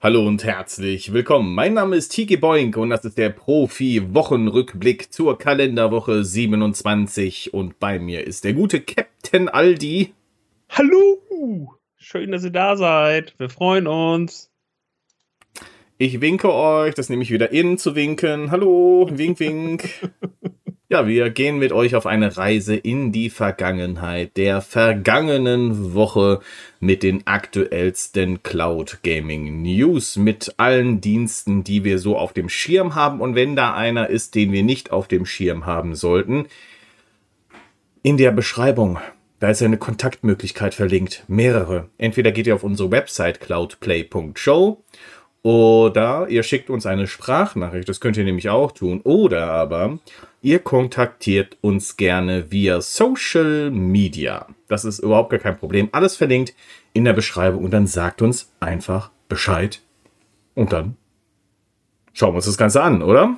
Hallo und herzlich willkommen. Mein Name ist Tiki Boink und das ist der Profi-Wochenrückblick zur Kalenderwoche 27 und bei mir ist der gute Captain Aldi. Hallo! Schön, dass ihr da seid. Wir freuen uns. Ich winke euch, das nehme ich wieder in zu winken. Hallo, wink, wink. Ja, wir gehen mit euch auf eine Reise in die Vergangenheit der vergangenen Woche mit den aktuellsten Cloud Gaming News, mit allen Diensten, die wir so auf dem Schirm haben. Und wenn da einer ist, den wir nicht auf dem Schirm haben sollten, in der Beschreibung, da ist eine Kontaktmöglichkeit verlinkt, mehrere. Entweder geht ihr auf unsere Website cloudplay.show oder ihr schickt uns eine Sprachnachricht, das könnt ihr nämlich auch tun. Oder aber ihr kontaktiert uns gerne via Social Media. Das ist überhaupt gar kein Problem. Alles verlinkt in der Beschreibung und dann sagt uns einfach Bescheid. Und dann schauen wir uns das Ganze an, oder?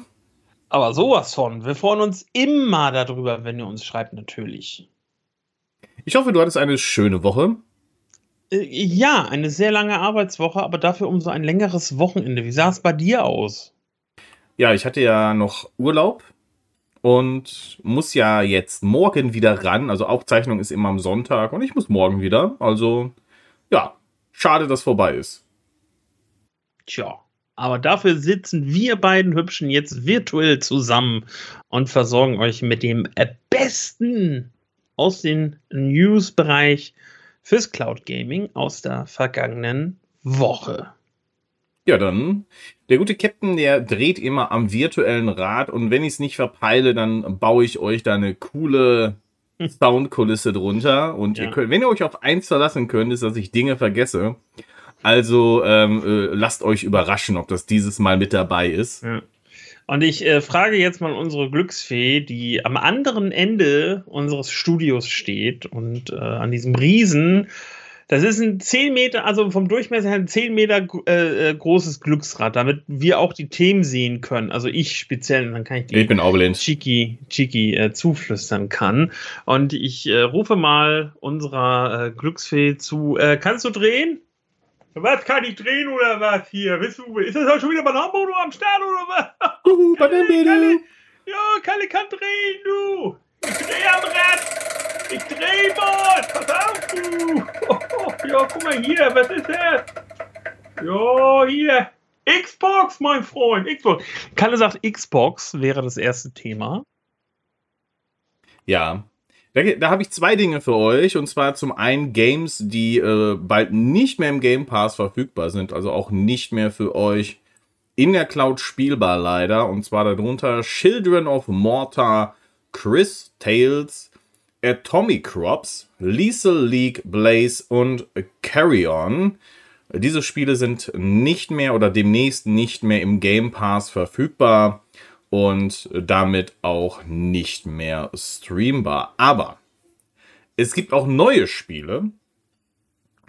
Aber sowas von. Wir freuen uns immer darüber, wenn ihr uns schreibt, natürlich. Ich hoffe, du hattest eine schöne Woche. Äh, ja, eine sehr lange Arbeitswoche, aber dafür umso ein längeres Wochenende. Wie sah es bei dir aus? Ja, ich hatte ja noch Urlaub und muss ja jetzt morgen wieder ran. Also Aufzeichnung ist immer am Sonntag und ich muss morgen wieder. Also ja, schade, dass vorbei ist. Tja, aber dafür sitzen wir beiden Hübschen jetzt virtuell zusammen und versorgen euch mit dem Besten aus dem News-Bereich fürs Cloud Gaming aus der vergangenen Woche. Ja, dann. Der gute Captain, der dreht immer am virtuellen Rad und wenn ich es nicht verpeile, dann baue ich euch da eine coole Soundkulisse drunter. Und ja. ihr könnt, wenn ihr euch auf eins verlassen könnt, ist, dass ich Dinge vergesse. Also ähm, äh, lasst euch überraschen, ob das dieses Mal mit dabei ist. Ja. Und ich äh, frage jetzt mal unsere Glücksfee, die am anderen Ende unseres Studios steht und äh, an diesem Riesen das ist ein 10 Meter, also vom Durchmesser her ein 10 Meter äh, äh, großes Glücksrad, damit wir auch die Themen sehen können. Also ich speziell, dann kann ich die ich bin Chiki, Chiki äh, zuflüstern kann. Und ich äh, rufe mal unserer äh, Glücksfee zu. Äh, kannst du drehen? Was kann ich drehen oder was hier? Du, ist das auch schon wieder Bananenbodo am Start oder was? Uh, Kalle, ja, Kalle kann drehen, du. Ich drehe am Rad. Mal. Pass auf, du. ja, guck mal hier. Was ist das? Ja, hier. Xbox, mein Freund. Xbox. Kalle sagt, Xbox wäre das erste Thema. Ja. Da, da habe ich zwei Dinge für euch. Und zwar zum einen Games, die äh, bald nicht mehr im Game Pass verfügbar sind. Also auch nicht mehr für euch in der Cloud spielbar leider. Und zwar darunter Children of Mortar Chris Tales, Atomic Crops, Lethal League Blaze und Carry On. Diese Spiele sind nicht mehr oder demnächst nicht mehr im Game Pass verfügbar und damit auch nicht mehr streambar. Aber es gibt auch neue Spiele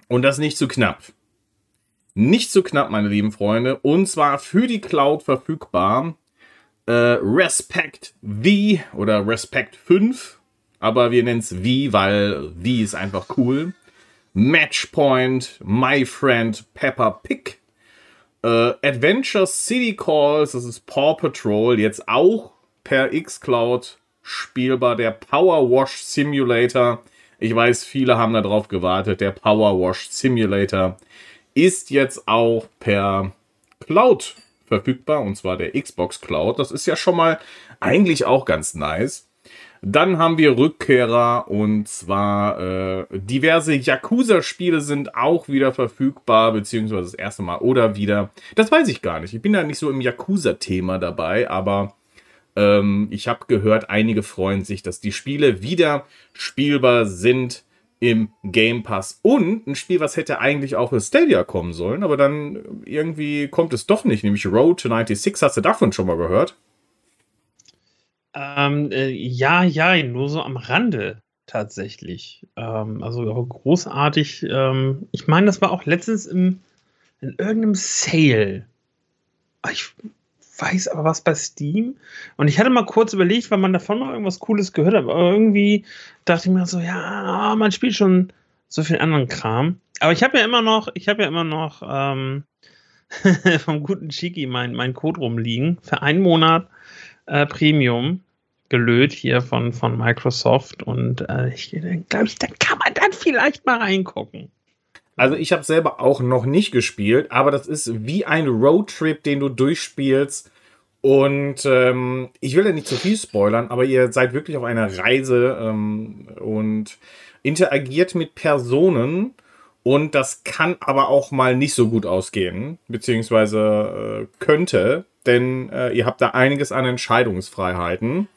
und das nicht zu knapp. Nicht zu knapp, meine lieben Freunde, und zwar für die Cloud verfügbar äh, Respect V oder Respect 5. Aber wir nennen es V, weil V ist einfach cool. Matchpoint, My Friend Pepper Pig. Äh, Adventure City Calls, das ist Paw Patrol, jetzt auch per xCloud spielbar. Der Power Wash Simulator. Ich weiß, viele haben darauf gewartet. Der Power Wash Simulator ist jetzt auch per Cloud verfügbar, und zwar der Xbox Cloud. Das ist ja schon mal eigentlich auch ganz nice. Dann haben wir Rückkehrer und zwar äh, diverse Yakuza-Spiele sind auch wieder verfügbar, beziehungsweise das erste Mal oder wieder. Das weiß ich gar nicht. Ich bin da nicht so im Yakuza-Thema dabei, aber ähm, ich habe gehört, einige freuen sich, dass die Spiele wieder spielbar sind im Game Pass. Und ein Spiel, was hätte eigentlich auch für Stadia kommen sollen, aber dann irgendwie kommt es doch nicht, nämlich Road to 96. Hast du davon schon mal gehört? Ähm, äh, ja, ja, nur so am Rande tatsächlich. Ähm, also großartig. Ähm, ich meine, das war auch letztens im, in irgendeinem Sale. Ich weiß aber was bei Steam. Und ich hatte mal kurz überlegt, weil man davon mal irgendwas Cooles gehört hat. Aber irgendwie dachte ich mir so, ja, man spielt schon so viel anderen Kram. Aber ich habe ja immer noch, ich habe ja immer noch ähm, vom guten Chiki mein, mein Code rumliegen für einen Monat äh, Premium gelöt hier von, von Microsoft und äh, ich glaube, da kann man dann vielleicht mal reingucken. Also ich habe selber auch noch nicht gespielt, aber das ist wie ein Roadtrip, den du durchspielst. Und ähm, ich will ja nicht zu viel spoilern, aber ihr seid wirklich auf einer Reise ähm, und interagiert mit Personen. Und das kann aber auch mal nicht so gut ausgehen, beziehungsweise äh, könnte, denn äh, ihr habt da einiges an Entscheidungsfreiheiten.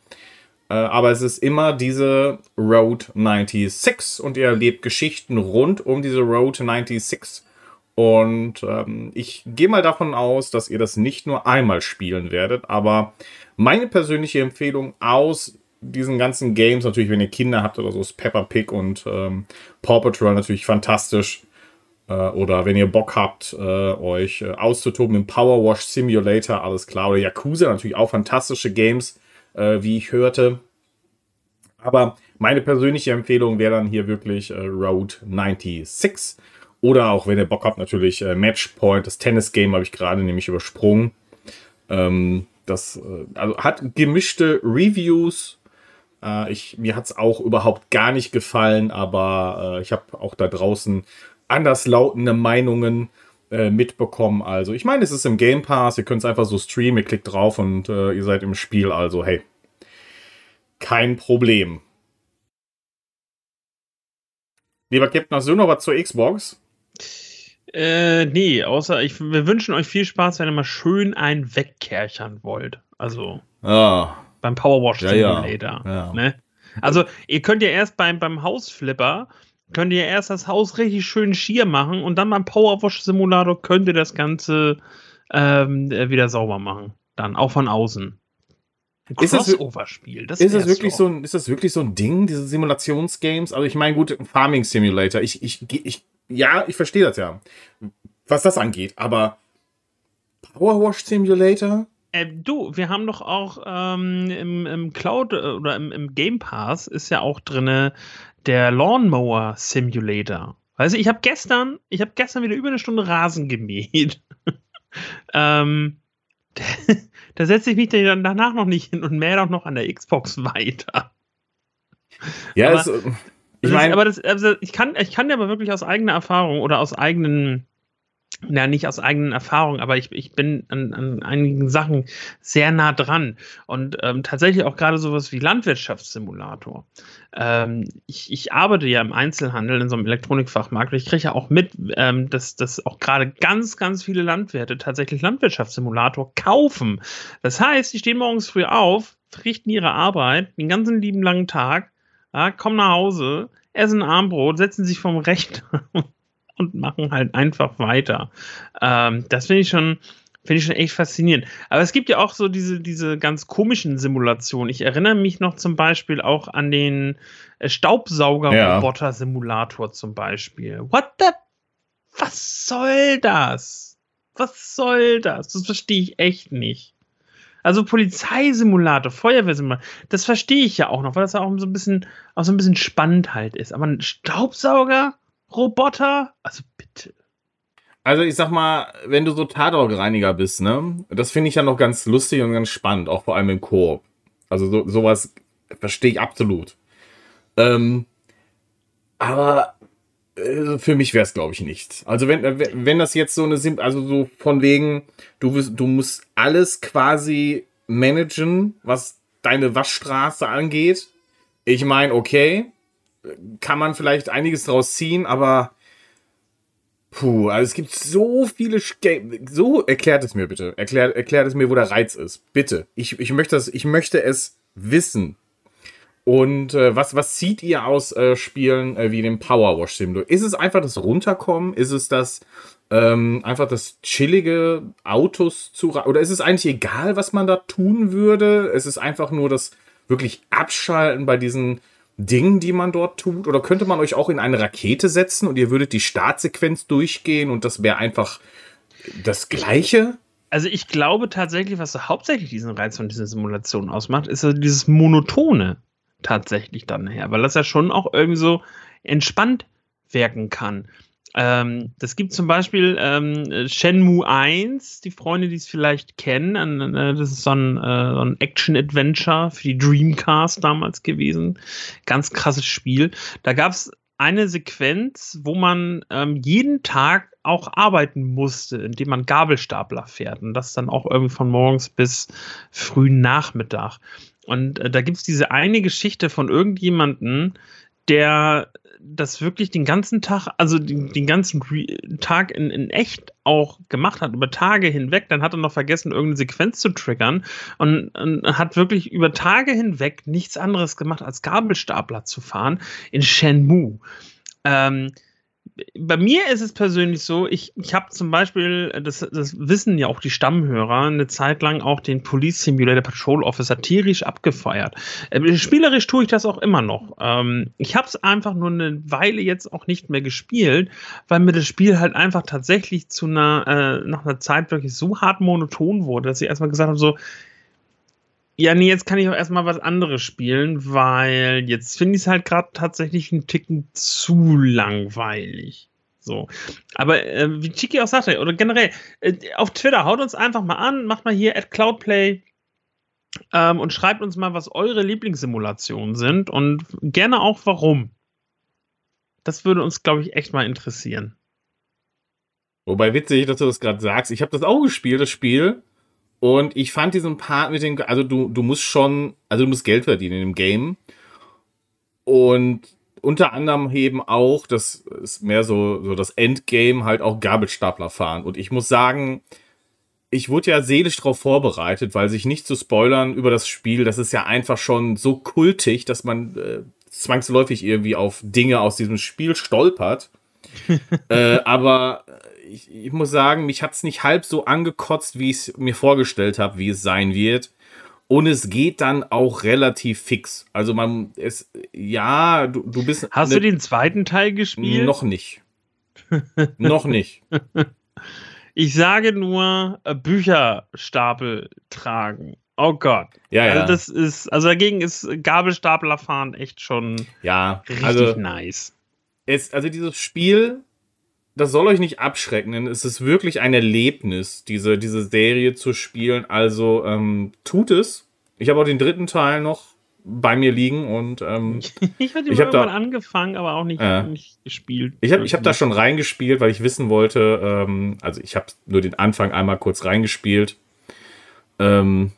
Äh, aber es ist immer diese Road 96 und ihr erlebt Geschichten rund um diese Road 96. Und ähm, ich gehe mal davon aus, dass ihr das nicht nur einmal spielen werdet, aber meine persönliche Empfehlung aus diesen ganzen Games, natürlich, wenn ihr Kinder habt oder so, ist Peppa Pig und ähm, Paw Patrol natürlich fantastisch. Äh, oder wenn ihr Bock habt, äh, euch äh, auszutoben im Power Wash Simulator, alles klar. Oder Yakuza, natürlich auch fantastische Games wie ich hörte. Aber meine persönliche Empfehlung wäre dann hier wirklich Road 96. Oder auch, wenn ihr Bock habt, natürlich Matchpoint. Das Tennis-Game habe ich gerade nämlich übersprungen. Ähm, das also hat gemischte Reviews. Ich, mir hat es auch überhaupt gar nicht gefallen, aber ich habe auch da draußen anderslautende Meinungen äh, mitbekommen. Also, ich meine, es ist im Game Pass, ihr könnt es einfach so streamen, ihr klickt drauf und äh, ihr seid im Spiel. Also, hey, kein Problem. Lieber Captain, hast du noch was zur Xbox? Äh, nee, außer ich, wir wünschen euch viel Spaß, wenn ihr mal schön einen wegkerchern wollt. Also ah. beim Powerwash Simulator. Ja, ja. Ne? Also ihr könnt ja erst beim, beim Hausflipper könnt ihr erst das Haus richtig schön schier machen und dann beim Powerwash-Simulator könnt ihr das Ganze ähm, äh, wieder sauber machen. Dann auch von außen. Crossover-Spiel. ist, das wirklich so ein, ist das wirklich so ein Ding, diese Simulationsgames? Also ich meine, gut, Farming Simulator. Ich, ich, ich, ja, ich verstehe das ja, was das angeht. Aber Powerwash Simulator? Äh, du, wir haben doch auch ähm, im, im Cloud äh, oder im, im, Game Pass ist ja auch drinne der Lawnmower Simulator. Weißt du, ich habe gestern, ich habe gestern wieder über eine Stunde Rasen gemäht. ähm, da setze ich mich dann danach noch nicht hin und mähe auch noch an der Xbox weiter. Ja, aber, es, ich meine, aber das, also ich kann, ich kann dir aber wirklich aus eigener Erfahrung oder aus eigenen ja, nicht aus eigenen Erfahrungen, aber ich, ich bin an, an einigen Sachen sehr nah dran. Und ähm, tatsächlich auch gerade sowas wie Landwirtschaftssimulator. Ähm, ich, ich arbeite ja im Einzelhandel in so einem Elektronikfachmarkt. Ich kriege ja auch mit, ähm, dass, dass auch gerade ganz, ganz viele Landwirte tatsächlich Landwirtschaftssimulator kaufen. Das heißt, die stehen morgens früh auf, verrichten ihre Arbeit den ganzen lieben langen Tag, ja, kommen nach Hause, essen Armbrot, setzen sich vom Rechner und machen halt einfach weiter. Ähm, das finde ich schon. Finde ich schon echt faszinierend. Aber es gibt ja auch so diese, diese ganz komischen Simulationen. Ich erinnere mich noch zum Beispiel auch an den äh, Staubsauger-Roboter-Simulator zum Beispiel. What the? Was soll das? Was soll das? Das verstehe ich echt nicht. Also Polizeisimulator, Feuerwehrsimulator, das verstehe ich ja auch noch, weil das auch so ein bisschen, auch so ein bisschen spannend halt ist. Aber ein Staubsauger? Roboter? Also bitte. Also ich sag mal, wenn du so Tatortreiniger bist, ne, das finde ich ja noch ganz lustig und ganz spannend, auch vor allem im Koop. Also so, sowas verstehe ich absolut. Ähm, aber äh, für mich wäre es, glaube ich, nicht. Also wenn, wenn das jetzt so eine, Sim also so von wegen, du, du musst alles quasi managen, was deine Waschstraße angeht. Ich meine, okay, kann man vielleicht einiges draus ziehen, aber puh, also es gibt so viele Ske so erklärt es mir bitte. Erklärt, erklärt es mir, wo der Reiz ist. Bitte. Ich, ich möchte das, ich möchte es wissen. Und äh, was, was zieht ihr aus äh, Spielen äh, wie dem Powerwash Simulator? Ist es einfach das Runterkommen? Ist es das ähm, einfach das chillige Autos zu oder ist es eigentlich egal, was man da tun würde? Es ist einfach nur das wirklich Abschalten bei diesen Dingen, die man dort tut? Oder könnte man euch auch in eine Rakete setzen und ihr würdet die Startsequenz durchgehen und das wäre einfach das Gleiche? Also ich glaube tatsächlich, was so hauptsächlich diesen Reiz von dieser Simulation ausmacht, ist also dieses Monotone tatsächlich dann her, weil das ja schon auch irgendwie so entspannt wirken kann. Ähm, das gibt zum Beispiel ähm, Shenmue 1, die Freunde, die es vielleicht kennen. Äh, das ist so ein, äh, so ein Action-Adventure für die Dreamcast damals gewesen. Ganz krasses Spiel. Da gab es eine Sequenz, wo man ähm, jeden Tag auch arbeiten musste, indem man Gabelstapler fährt. Und das dann auch irgendwie von morgens bis frühen Nachmittag. Und äh, da gibt es diese eine Geschichte von irgendjemanden, der das wirklich den ganzen Tag, also den, den ganzen Tag in, in echt auch gemacht hat, über Tage hinweg, dann hat er noch vergessen, irgendeine Sequenz zu triggern und, und hat wirklich über Tage hinweg nichts anderes gemacht, als Gabelstapler zu fahren in Shenmue. Ähm, bei mir ist es persönlich so, ich, ich habe zum Beispiel, das, das wissen ja auch die Stammhörer, eine Zeit lang auch den Police Simulator Patrol Officer tierisch abgefeiert. Äh, spielerisch tue ich das auch immer noch. Ähm, ich habe es einfach nur eine Weile jetzt auch nicht mehr gespielt, weil mir das Spiel halt einfach tatsächlich zu einer, äh, nach einer Zeit wirklich so hart monoton wurde, dass ich erstmal gesagt habe, so, ja, nee, jetzt kann ich auch erstmal was anderes spielen, weil jetzt finde ich es halt gerade tatsächlich einen Ticken zu langweilig. So. Aber äh, wie Chiki auch sagte, oder generell, äh, auf Twitter, haut uns einfach mal an, macht mal hier at Cloudplay ähm, und schreibt uns mal, was eure Lieblingssimulationen sind und gerne auch warum. Das würde uns, glaube ich, echt mal interessieren. Wobei witzig, dass du das gerade sagst. Ich habe das auch gespielt, das Spiel. Und ich fand diesen Part mit dem, also du, du musst schon, also du musst Geld verdienen im Game. Und unter anderem eben auch, das ist mehr so, so das Endgame, halt auch Gabelstapler fahren. Und ich muss sagen, ich wurde ja seelisch darauf vorbereitet, weil sich nicht zu spoilern über das Spiel, das ist ja einfach schon so kultig, dass man äh, zwangsläufig irgendwie auf Dinge aus diesem Spiel stolpert. äh, aber ich, ich muss sagen, mich hat es nicht halb so angekotzt, wie ich es mir vorgestellt habe, wie es sein wird. Und es geht dann auch relativ fix. Also man ist, ja, du, du bist. Hast ne, du den zweiten Teil gespielt? Noch nicht. noch nicht. Ich sage nur äh, Bücherstapel tragen. Oh Gott. Ja, also ja. das ist, also dagegen ist Gabelstaplerfahren echt schon ja, richtig also, nice. Es, also dieses Spiel das soll euch nicht abschrecken, denn es ist wirklich ein Erlebnis, diese, diese Serie zu spielen. Also ähm, tut es. Ich habe auch den dritten Teil noch bei mir liegen und ähm, ich hatte irgendwann da, angefangen, aber auch nicht, äh, nicht gespielt. Ich habe ich hab da schon reingespielt, weil ich wissen wollte, ähm, also ich habe nur den Anfang einmal kurz reingespielt. Ähm,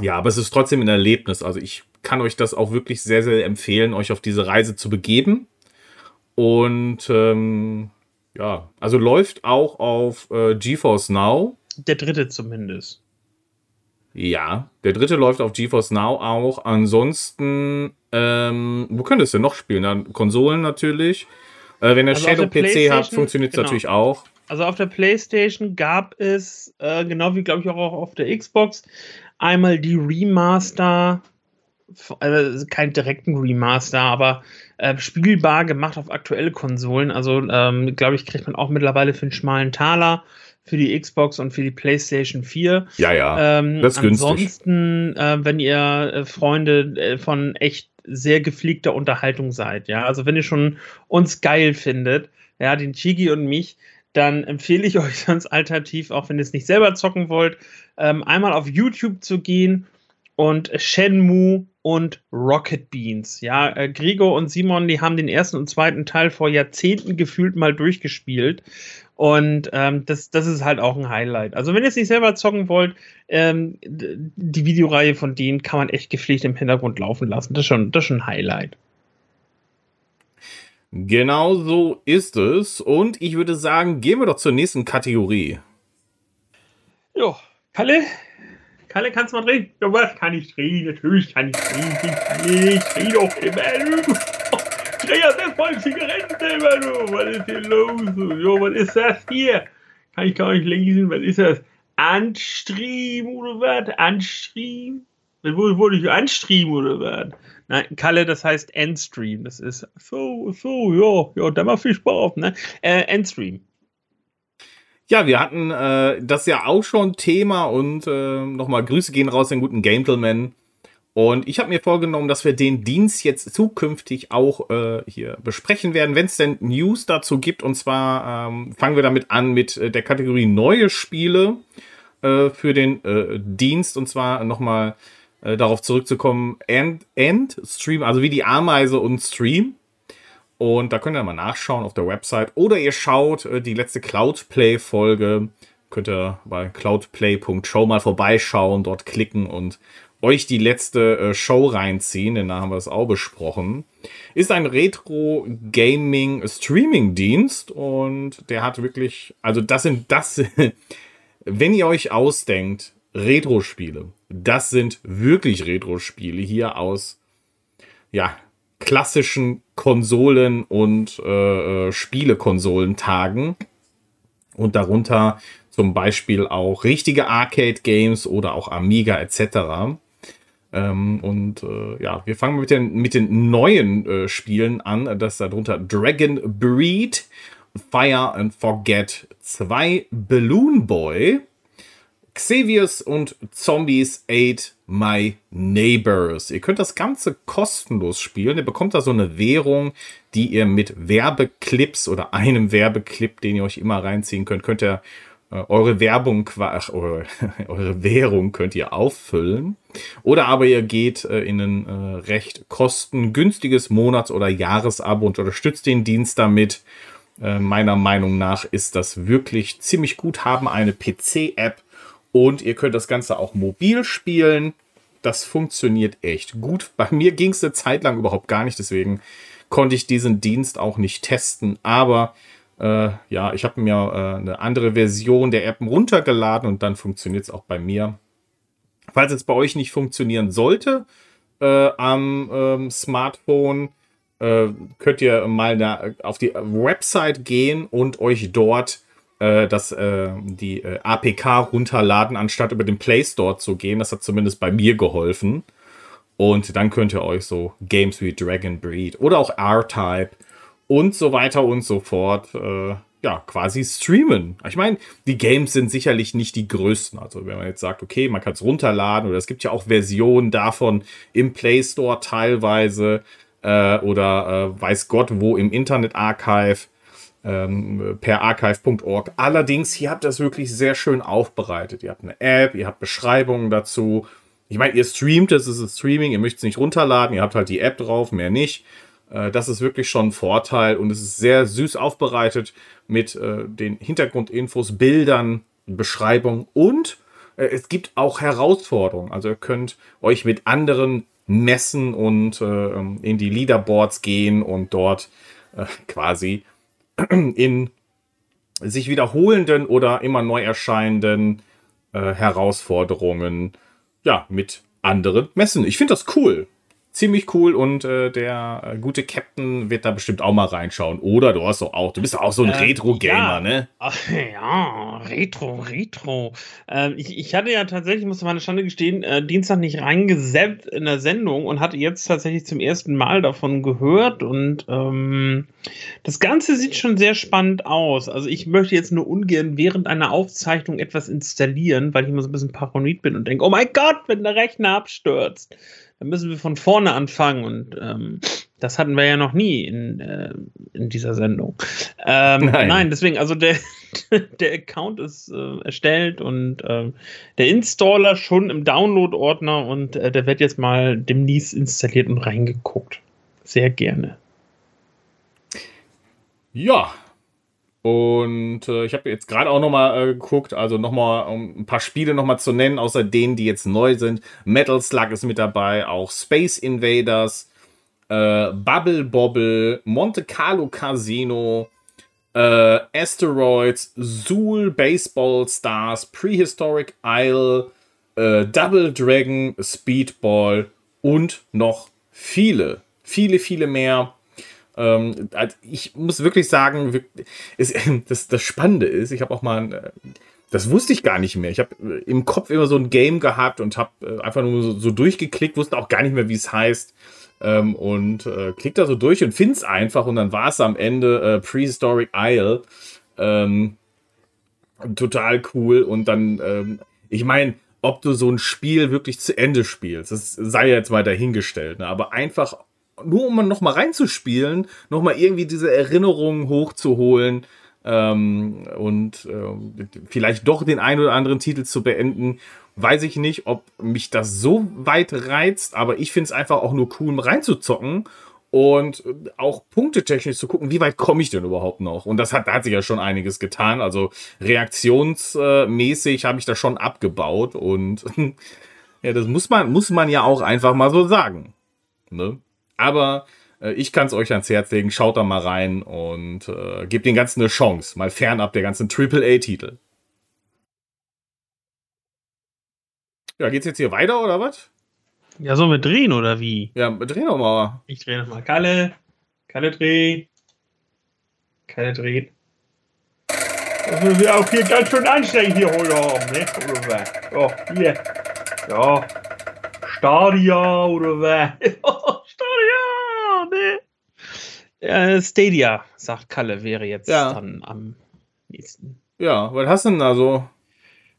ja, aber es ist trotzdem ein Erlebnis. Also ich kann euch das auch wirklich sehr, sehr empfehlen, euch auf diese Reise zu begeben. Und ähm, ja, also läuft auch auf äh, GeForce Now. Der dritte zumindest. Ja, der dritte läuft auf GeForce Now auch. Ansonsten, ähm, wo könntest du noch spielen? Dann Konsolen natürlich. Äh, wenn ihr also Shadow PC habt, funktioniert es genau. natürlich auch. Also auf der PlayStation gab es, äh, genau wie glaube ich auch auf der Xbox, einmal die Remaster, also kein direkten Remaster, aber äh, spielbar gemacht auf aktuelle Konsolen. Also, ähm, glaube ich, kriegt man auch mittlerweile für einen schmalen Taler für die Xbox und für die PlayStation 4. Ja, ja. Ähm, das ist ansonsten, günstig. Äh, wenn ihr äh, Freunde äh, von echt sehr gepflegter Unterhaltung seid, ja, also wenn ihr schon uns geil findet, ja, den Chigi und mich, dann empfehle ich euch sonst alternativ, auch wenn ihr es nicht selber zocken wollt, ähm, einmal auf YouTube zu gehen und Shenmue und Rocket Beans. Ja, äh, Gregor und Simon, die haben den ersten und zweiten Teil vor Jahrzehnten gefühlt mal durchgespielt. Und ähm, das, das ist halt auch ein Highlight. Also, wenn ihr es nicht selber zocken wollt, ähm, die Videoreihe von denen kann man echt gepflegt im Hintergrund laufen lassen. Das ist schon, das ist schon ein Highlight. Genau so ist es. Und ich würde sagen, gehen wir doch zur nächsten Kategorie. Jo, Kalle, Kalle, kannst du mal drehen? Ja, was kann ich drehen? Natürlich kann ich drehen. Ich dreh doch immer. Dreh ja das voll Zigaretten immer nur. Was ist hier los? Jo, was ist das hier? Kann ich gar nicht lesen. Was ist das? Anstream oder was? Anstream? Wo wurde ich anstream oder was? Nein, Kalle, das heißt Endstream. Das ist so, so, ja, ja, da mal viel Spaß, ne? Äh, Endstream. Ja, wir hatten äh, das ja auch schon Thema und äh, nochmal Grüße gehen raus den guten Gentleman. Und ich habe mir vorgenommen, dass wir den Dienst jetzt zukünftig auch äh, hier besprechen werden, wenn es denn News dazu gibt. Und zwar ähm, fangen wir damit an mit äh, der Kategorie neue Spiele äh, für den äh, Dienst. Und zwar nochmal äh, darauf zurückzukommen, End, End Stream, also wie die Ameise und Stream. Und da könnt ihr mal nachschauen auf der Website. Oder ihr schaut äh, die letzte Cloudplay-Folge. Könnt ihr bei cloudplay.show mal vorbeischauen, dort klicken und euch die letzte äh, Show reinziehen, denn da haben wir es auch besprochen. Ist ein Retro-Gaming-Streaming-Dienst und der hat wirklich, also das sind das, wenn ihr euch ausdenkt, Retro-Spiele, das sind wirklich Retro-Spiele hier aus, ja, klassischen Konsolen und äh, äh, Spielekonsolentagen. Und darunter zum Beispiel auch richtige Arcade-Games oder auch Amiga etc. Ähm, und äh, ja, wir fangen mit den, mit den neuen äh, Spielen an. Das darunter Dragon Breed, Fire and Forget 2, Balloon Boy, Xavius und Zombies Ate My Neighbors. Ihr könnt das Ganze kostenlos spielen. Ihr bekommt da so eine Währung, die ihr mit Werbeclips oder einem Werbeclip, den ihr euch immer reinziehen könnt, könnt ihr äh, eure Werbung, ach, eure, eure, Währung könnt ihr auffüllen. Oder aber ihr geht äh, in ein äh, recht kostengünstiges Monats- oder Jahresabo und unterstützt den Dienst damit. Äh, meiner Meinung nach ist das wirklich ziemlich gut. Haben eine PC-App und ihr könnt das Ganze auch mobil spielen. Das funktioniert echt gut. Bei mir ging es eine Zeit lang überhaupt gar nicht, deswegen konnte ich diesen Dienst auch nicht testen. Aber äh, ja, ich habe mir äh, eine andere Version der App runtergeladen und dann funktioniert es auch bei mir. Falls es bei euch nicht funktionieren sollte äh, am ähm, Smartphone, äh, könnt ihr mal auf die Website gehen und euch dort äh, das, äh, die äh, APK runterladen, anstatt über den Play Store zu gehen. Das hat zumindest bei mir geholfen. Und dann könnt ihr euch so Games wie Dragon Breed oder auch R-Type und so weiter und so fort, äh, ja, quasi streamen. Ich meine, die Games sind sicherlich nicht die größten. Also wenn man jetzt sagt, okay, man kann es runterladen oder es gibt ja auch Versionen davon im Play Store teilweise äh, oder äh, weiß Gott wo im Internet Archive ähm, per archive.org. Allerdings, hier habt ihr das wirklich sehr schön aufbereitet. Ihr habt eine App, ihr habt Beschreibungen dazu. Ich meine, ihr streamt, das ist ein Streaming, ihr möchtet es nicht runterladen, ihr habt halt die App drauf, mehr nicht. Äh, das ist wirklich schon ein Vorteil und es ist sehr süß aufbereitet mit äh, den Hintergrundinfos, Bildern, Beschreibung und äh, es gibt auch Herausforderungen. Also ihr könnt euch mit anderen messen und in die Leaderboards gehen und dort quasi in sich wiederholenden oder immer neu erscheinenden äh, Herausforderungen ja mit anderen messen. Ich finde das cool ziemlich cool und äh, der äh, gute Captain wird da bestimmt auch mal reinschauen. Oder du hast doch auch, du bist auch so ein äh, Retro-Gamer, ja. ne? Ach, ja, Retro, Retro. Ähm, ich, ich hatte ja tatsächlich, muss meine Schande gestehen, äh, Dienstag nicht reingesäppt in der Sendung und hatte jetzt tatsächlich zum ersten Mal davon gehört und ähm, das Ganze sieht schon sehr spannend aus. Also ich möchte jetzt nur ungern während einer Aufzeichnung etwas installieren, weil ich immer so ein bisschen paranoid bin und denke, oh mein Gott, wenn der Rechner abstürzt dann müssen wir von vorne anfangen und ähm, das hatten wir ja noch nie in, äh, in dieser Sendung. Ähm, nein. nein. deswegen, also der, der Account ist äh, erstellt und äh, der Installer schon im Download-Ordner und äh, der wird jetzt mal demnächst installiert und reingeguckt. Sehr gerne. Ja, und äh, ich habe jetzt gerade auch nochmal äh, geguckt, also nochmal um ein paar Spiele nochmal zu nennen, außer denen, die jetzt neu sind. Metal Slug ist mit dabei, auch Space Invaders, äh, Bubble Bobble, Monte Carlo Casino, äh, Asteroids, Zool Baseball Stars, Prehistoric Isle, äh, Double Dragon, Speedball und noch viele, viele, viele mehr. Ähm, also ich muss wirklich sagen, es, das, das Spannende ist, ich habe auch mal, äh, das wusste ich gar nicht mehr. Ich habe äh, im Kopf immer so ein Game gehabt und habe äh, einfach nur so, so, durchgeklickt, wusste auch gar nicht mehr, wie es heißt. Ähm, und äh, klick da so durch und find's einfach und dann war es am Ende äh, Prehistoric Isle. Ähm, total cool und dann, ähm, ich meine, ob du so ein Spiel wirklich zu Ende spielst, das sei jetzt mal dahingestellt, ne? aber einfach nur um noch mal reinzuspielen, noch mal irgendwie diese Erinnerungen hochzuholen ähm, und äh, vielleicht doch den einen oder anderen Titel zu beenden, weiß ich nicht, ob mich das so weit reizt, aber ich finde es einfach auch nur cool, reinzuzocken und auch punktetechnisch zu gucken, wie weit komme ich denn überhaupt noch? Und das hat, da hat sich ja schon einiges getan. Also reaktionsmäßig habe ich das schon abgebaut und ja, das muss man, muss man ja auch einfach mal so sagen. Ne? Aber äh, ich kann es euch ans Herz legen, schaut da mal rein und äh, gebt den Ganzen eine Chance, mal fernab der ganzen AAA-Titel. Ja, geht's jetzt hier weiter oder was? Ja, sollen wir drehen oder wie? Ja, drehen wir mal. Ich drehe nochmal. Kalle. Kalle dreht. Kalle dreht. Das ist ja auch hier ganz schön anstrengend hier heute haben, ne? Oder was? Oh, hier. Ja. Stadia oder was? Stadia? Äh, Stadia, sagt Kalle, wäre jetzt ja. dann am nächsten. Ja, was hast du denn da so?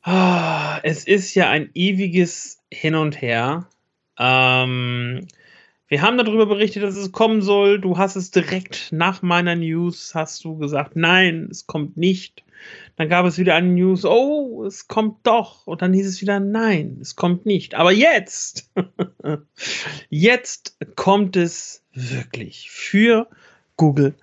Ah, es ist ja ein ewiges Hin und Her. Ähm, wir haben darüber berichtet, dass es kommen soll. Du hast es direkt nach meiner News, hast du gesagt, nein, es kommt nicht. Dann gab es wieder eine News, oh, es kommt doch. Und dann hieß es wieder, nein, es kommt nicht. Aber jetzt, jetzt kommt es wirklich für Google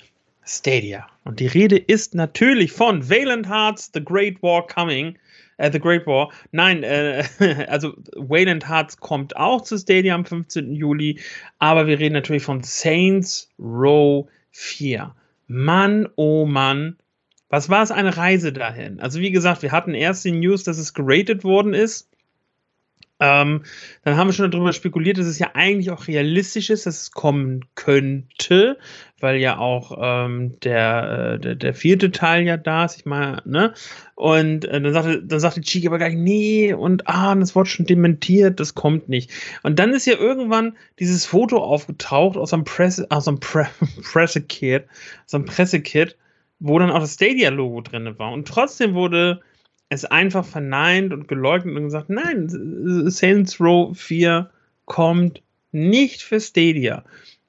Stadia. Und die Rede ist natürlich von Valiant Hearts, The Great War Coming. Äh, The Great War. Nein, äh, also Wayland Hearts kommt auch zu Stadia am 15. Juli, aber wir reden natürlich von Saints Row 4. Mann, oh Mann, was war es eine Reise dahin? Also wie gesagt, wir hatten erst die News, dass es geratet worden ist. Ähm, dann haben wir schon darüber spekuliert, dass es ja eigentlich auch realistisch ist, dass es kommen könnte, weil ja auch ähm, der, äh, der, der, vierte Teil ja da ist, ich meine, ne? Und äh, dann sagte, dann sagte Chiki aber gleich, nee, und ah, das wurde schon dementiert, das kommt nicht. Und dann ist ja irgendwann dieses Foto aufgetaucht aus einem Presse, aus einem Pre Pressekit, aus einem Pressekit, wo dann auch das Stadia-Logo drin war. Und trotzdem wurde es einfach verneint und geleugnet und gesagt, nein, Saints Row 4 kommt nicht für Stadia.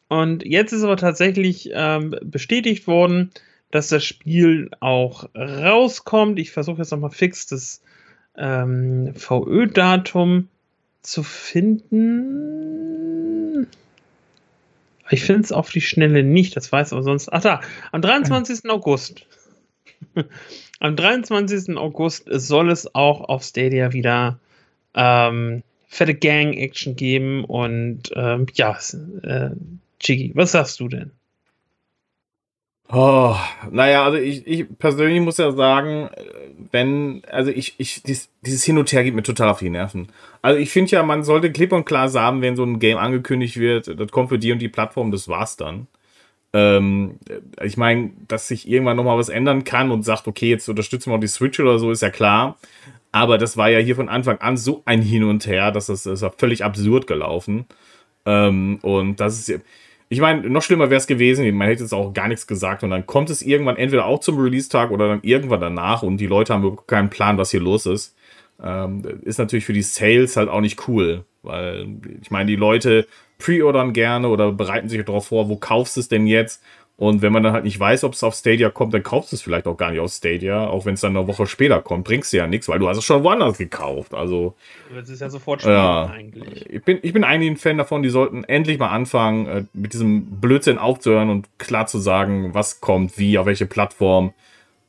Und jetzt ist aber tatsächlich ähm, bestätigt worden, dass das Spiel auch rauskommt. Ich versuche jetzt nochmal fix das ähm, VÖ-Datum zu finden. Ich finde es auf die Schnelle nicht, das weiß aber sonst. Ach da, am 23. August. Am 23. August soll es auch auf Stadia wieder ähm, fette Gang-Action geben und ähm, ja, äh, Chigi, was sagst du denn? Oh, naja, also ich, ich persönlich muss ja sagen, wenn, also ich, ich, dies, dieses Hin und Her geht mir total auf die Nerven. Also ich finde ja, man sollte klipp und klar sagen, wenn so ein Game angekündigt wird, das kommt für die und die Plattform, das war's dann. Ähm, ich meine, dass sich irgendwann nochmal was ändern kann und sagt, okay, jetzt unterstützen wir auch die Switch oder so, ist ja klar. Aber das war ja hier von Anfang an so ein Hin und Her, dass das, das ist völlig absurd gelaufen. Ähm, und das ist, ich meine, noch schlimmer wäre es gewesen, man hätte jetzt auch gar nichts gesagt und dann kommt es irgendwann entweder auch zum Release-Tag oder dann irgendwann danach und die Leute haben keinen Plan, was hier los ist. Ähm, ist natürlich für die Sales halt auch nicht cool, weil ich meine, die Leute pre-ordern gerne oder bereiten sich darauf vor, wo kaufst du es denn jetzt? Und wenn man dann halt nicht weiß, ob es auf Stadia kommt, dann kaufst du es vielleicht auch gar nicht auf Stadia, auch wenn es dann eine Woche später kommt, bringst du ja nichts, weil du hast es schon woanders gekauft. Also. Das ist ja sofort spielen ja, eigentlich. Ich bin, ich bin eigentlich ein Fan davon, die sollten endlich mal anfangen, äh, mit diesem Blödsinn aufzuhören und klar zu sagen, was kommt, wie, auf welche Plattform.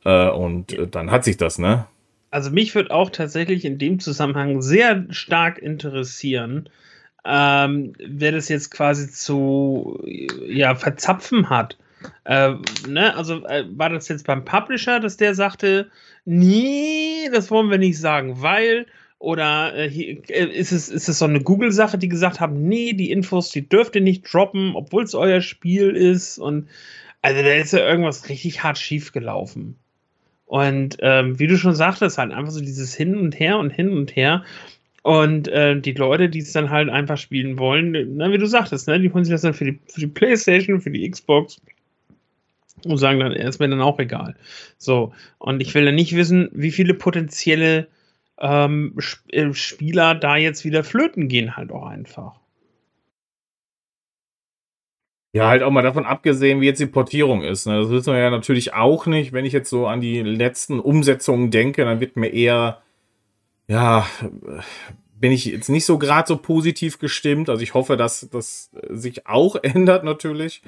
Äh, und äh, dann hat sich das, ne? Also mich würde auch tatsächlich in dem Zusammenhang sehr stark interessieren, ähm, wer das jetzt quasi zu ja, verzapfen hat. Äh, ne? Also äh, war das jetzt beim Publisher, dass der sagte, nee, das wollen wir nicht sagen, weil Oder äh, äh, ist, es, ist es so eine Google-Sache, die gesagt haben, nee, die Infos, die dürft ihr nicht droppen, obwohl es euer Spiel ist. Und also da ist ja irgendwas richtig hart schief gelaufen. Und ähm, wie du schon sagtest, halt einfach so dieses Hin und Her und Hin und Her. Und äh, die Leute, die es dann halt einfach spielen wollen, na, wie du sagtest, ne, die holen sich das dann für die, für die Playstation, für die Xbox und sagen dann, es mir dann auch egal. So, und ich will dann nicht wissen, wie viele potenzielle ähm, äh, Spieler da jetzt wieder flöten gehen, halt auch einfach. Ja, halt auch mal davon abgesehen, wie jetzt die Portierung ist. Ne? Das wissen wir ja natürlich auch nicht. Wenn ich jetzt so an die letzten Umsetzungen denke, dann wird mir eher, ja, bin ich jetzt nicht so gerade so positiv gestimmt. Also ich hoffe, dass das sich auch ändert natürlich.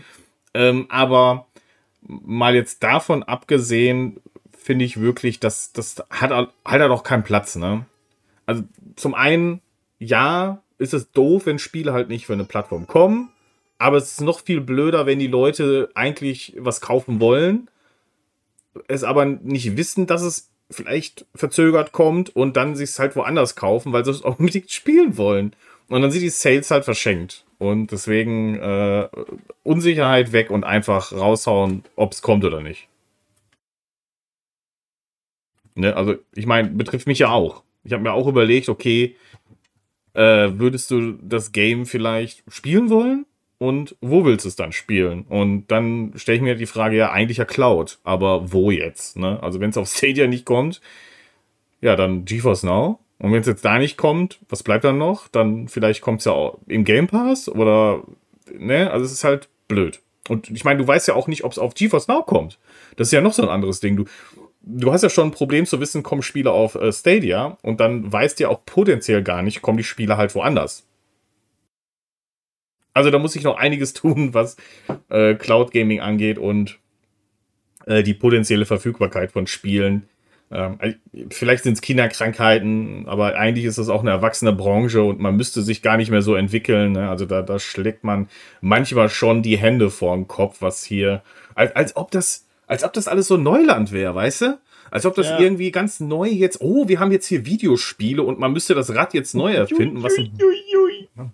Ähm, aber mal jetzt davon abgesehen, finde ich wirklich, dass das hat, hat er doch keinen Platz, ne? Also zum einen, ja, ist es doof, wenn Spiele halt nicht für eine Plattform kommen, aber es ist noch viel blöder, wenn die Leute eigentlich was kaufen wollen, es aber nicht wissen, dass es vielleicht verzögert kommt und dann sich es halt woanders kaufen, weil sie es auch unbedingt spielen wollen. Und dann sind die Sales halt verschenkt. Und deswegen äh, Unsicherheit weg und einfach raushauen, ob es kommt oder nicht. Ne? Also, ich meine, betrifft mich ja auch. Ich habe mir auch überlegt, okay, äh, würdest du das Game vielleicht spielen wollen? Und wo willst du es dann spielen? Und dann stelle ich mir die Frage, ja, eigentlich ja Cloud, aber wo jetzt? Ne? Also, wenn es auf Stadia nicht kommt, ja, dann GeForce Now. Und wenn es jetzt da nicht kommt, was bleibt dann noch? Dann vielleicht kommt es ja auch im Game Pass oder, ne? Also, es ist halt blöd. Und ich meine, du weißt ja auch nicht, ob es auf GeForce Now kommt. Das ist ja noch so ein anderes Ding. Du, du hast ja schon ein Problem zu wissen, kommen Spiele auf äh, Stadia und dann weißt du ja auch potenziell gar nicht, kommen die Spiele halt woanders. Also da muss ich noch einiges tun, was äh, Cloud Gaming angeht und äh, die potenzielle Verfügbarkeit von Spielen. Ähm, äh, vielleicht sind es Kinderkrankheiten, aber eigentlich ist das auch eine erwachsene Branche und man müsste sich gar nicht mehr so entwickeln. Ne? Also da, da schlägt man manchmal schon die Hände vor den Kopf, was hier, als, als ob das als ob das alles so Neuland wäre, weißt du? Als ob das ja. irgendwie ganz neu jetzt, oh, wir haben jetzt hier Videospiele und man müsste das Rad jetzt neu erfinden. Was ein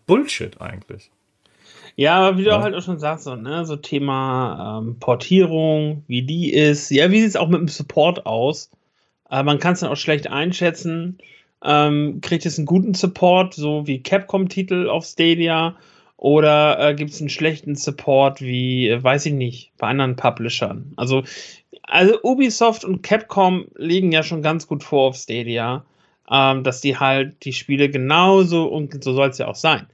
Bullshit eigentlich. Ja, aber wie du ja. halt auch schon sagst, so, ne, so Thema ähm, Portierung, wie die ist, ja, wie sieht es auch mit dem Support aus? Äh, man kann es dann auch schlecht einschätzen. Ähm, kriegt es einen guten Support, so wie Capcom-Titel auf Stadia? Oder äh, gibt es einen schlechten Support wie, äh, weiß ich nicht, bei anderen Publishern? Also, also Ubisoft und Capcom liegen ja schon ganz gut vor auf Stadia, ähm, dass die halt die Spiele genauso, und so soll es ja auch sein,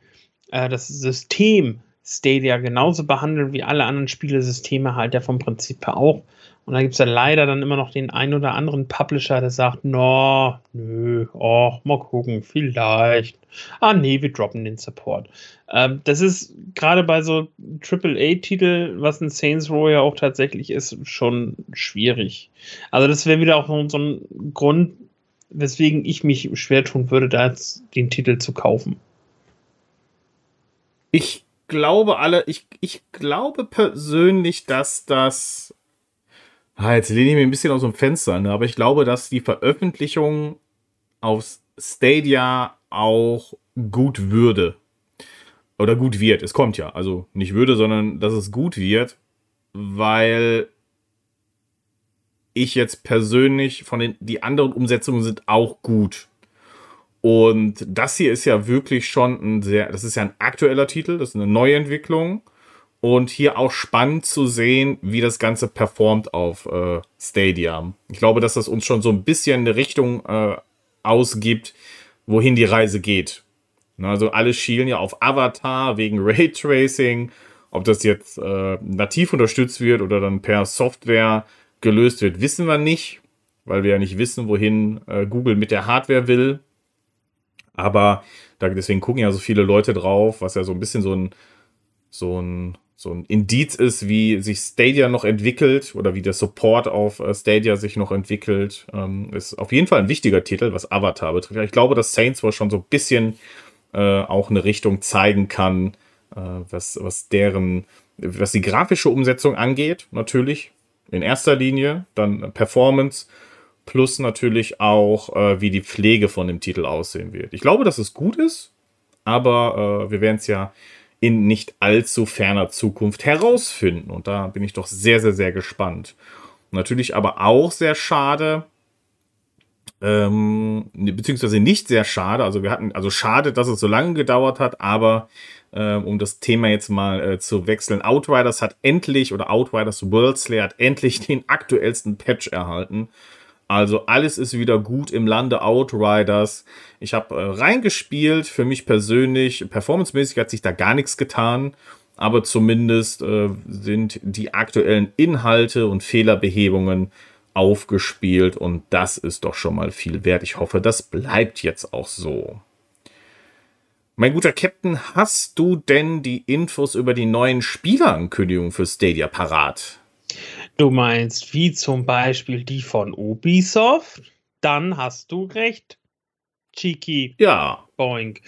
äh, das System Stadia genauso behandeln wie alle anderen Spielesysteme halt ja vom Prinzip her auch. Und da gibt es ja leider dann immer noch den einen oder anderen Publisher, der sagt, no, nö, oh, mal gucken, vielleicht. Ah, nee, wir droppen den Support. Ähm, das ist gerade bei so AAA-Titel, was ein Saints Row ja auch tatsächlich ist, schon schwierig. Also das wäre wieder auch so ein Grund, weswegen ich mich schwer tun würde, da jetzt den Titel zu kaufen. Ich glaube alle, ich, ich glaube persönlich, dass das Ah, jetzt lehne ich mir ein bisschen aus dem Fenster, ne? aber ich glaube, dass die Veröffentlichung auf Stadia auch gut würde. Oder gut wird. Es kommt ja. Also nicht würde, sondern dass es gut wird, weil ich jetzt persönlich von den, die anderen Umsetzungen sind auch gut. Und das hier ist ja wirklich schon ein sehr, das ist ja ein aktueller Titel, das ist eine Neuentwicklung. Und hier auch spannend zu sehen, wie das Ganze performt auf äh, Stadia. Ich glaube, dass das uns schon so ein bisschen eine Richtung äh, ausgibt, wohin die Reise geht. Also alle schielen ja auf Avatar wegen Raytracing. Ob das jetzt äh, nativ unterstützt wird oder dann per Software gelöst wird, wissen wir nicht, weil wir ja nicht wissen, wohin äh, Google mit der Hardware will. Aber deswegen gucken ja so viele Leute drauf, was ja so ein bisschen so ein, so ein so ein Indiz ist, wie sich Stadia noch entwickelt oder wie der Support auf äh, Stadia sich noch entwickelt. Ähm, ist auf jeden Fall ein wichtiger Titel, was Avatar betrifft. Ich glaube, dass Saints wohl schon so ein bisschen äh, auch eine Richtung zeigen kann, äh, was, was deren, was die grafische Umsetzung angeht, natürlich in erster Linie, dann Performance plus natürlich auch, äh, wie die Pflege von dem Titel aussehen wird. Ich glaube, dass es gut ist, aber äh, wir werden es ja in nicht allzu ferner Zukunft herausfinden. Und da bin ich doch sehr, sehr, sehr gespannt. Natürlich aber auch sehr schade, ähm, beziehungsweise nicht sehr schade. Also wir hatten, also schade, dass es so lange gedauert hat, aber äh, um das Thema jetzt mal äh, zu wechseln, Outriders hat endlich oder Outriders World Slayer hat endlich den aktuellsten Patch erhalten. Also alles ist wieder gut im Lande Outriders. Ich habe äh, reingespielt, für mich persönlich, performancemäßig hat sich da gar nichts getan, aber zumindest äh, sind die aktuellen Inhalte und Fehlerbehebungen aufgespielt und das ist doch schon mal viel wert. Ich hoffe, das bleibt jetzt auch so. Mein guter Captain, hast du denn die Infos über die neuen Spielerankündigungen für Stadia parat? Du meinst wie zum Beispiel die von Ubisoft? Dann hast du recht. Cheeky. Ja. Boink.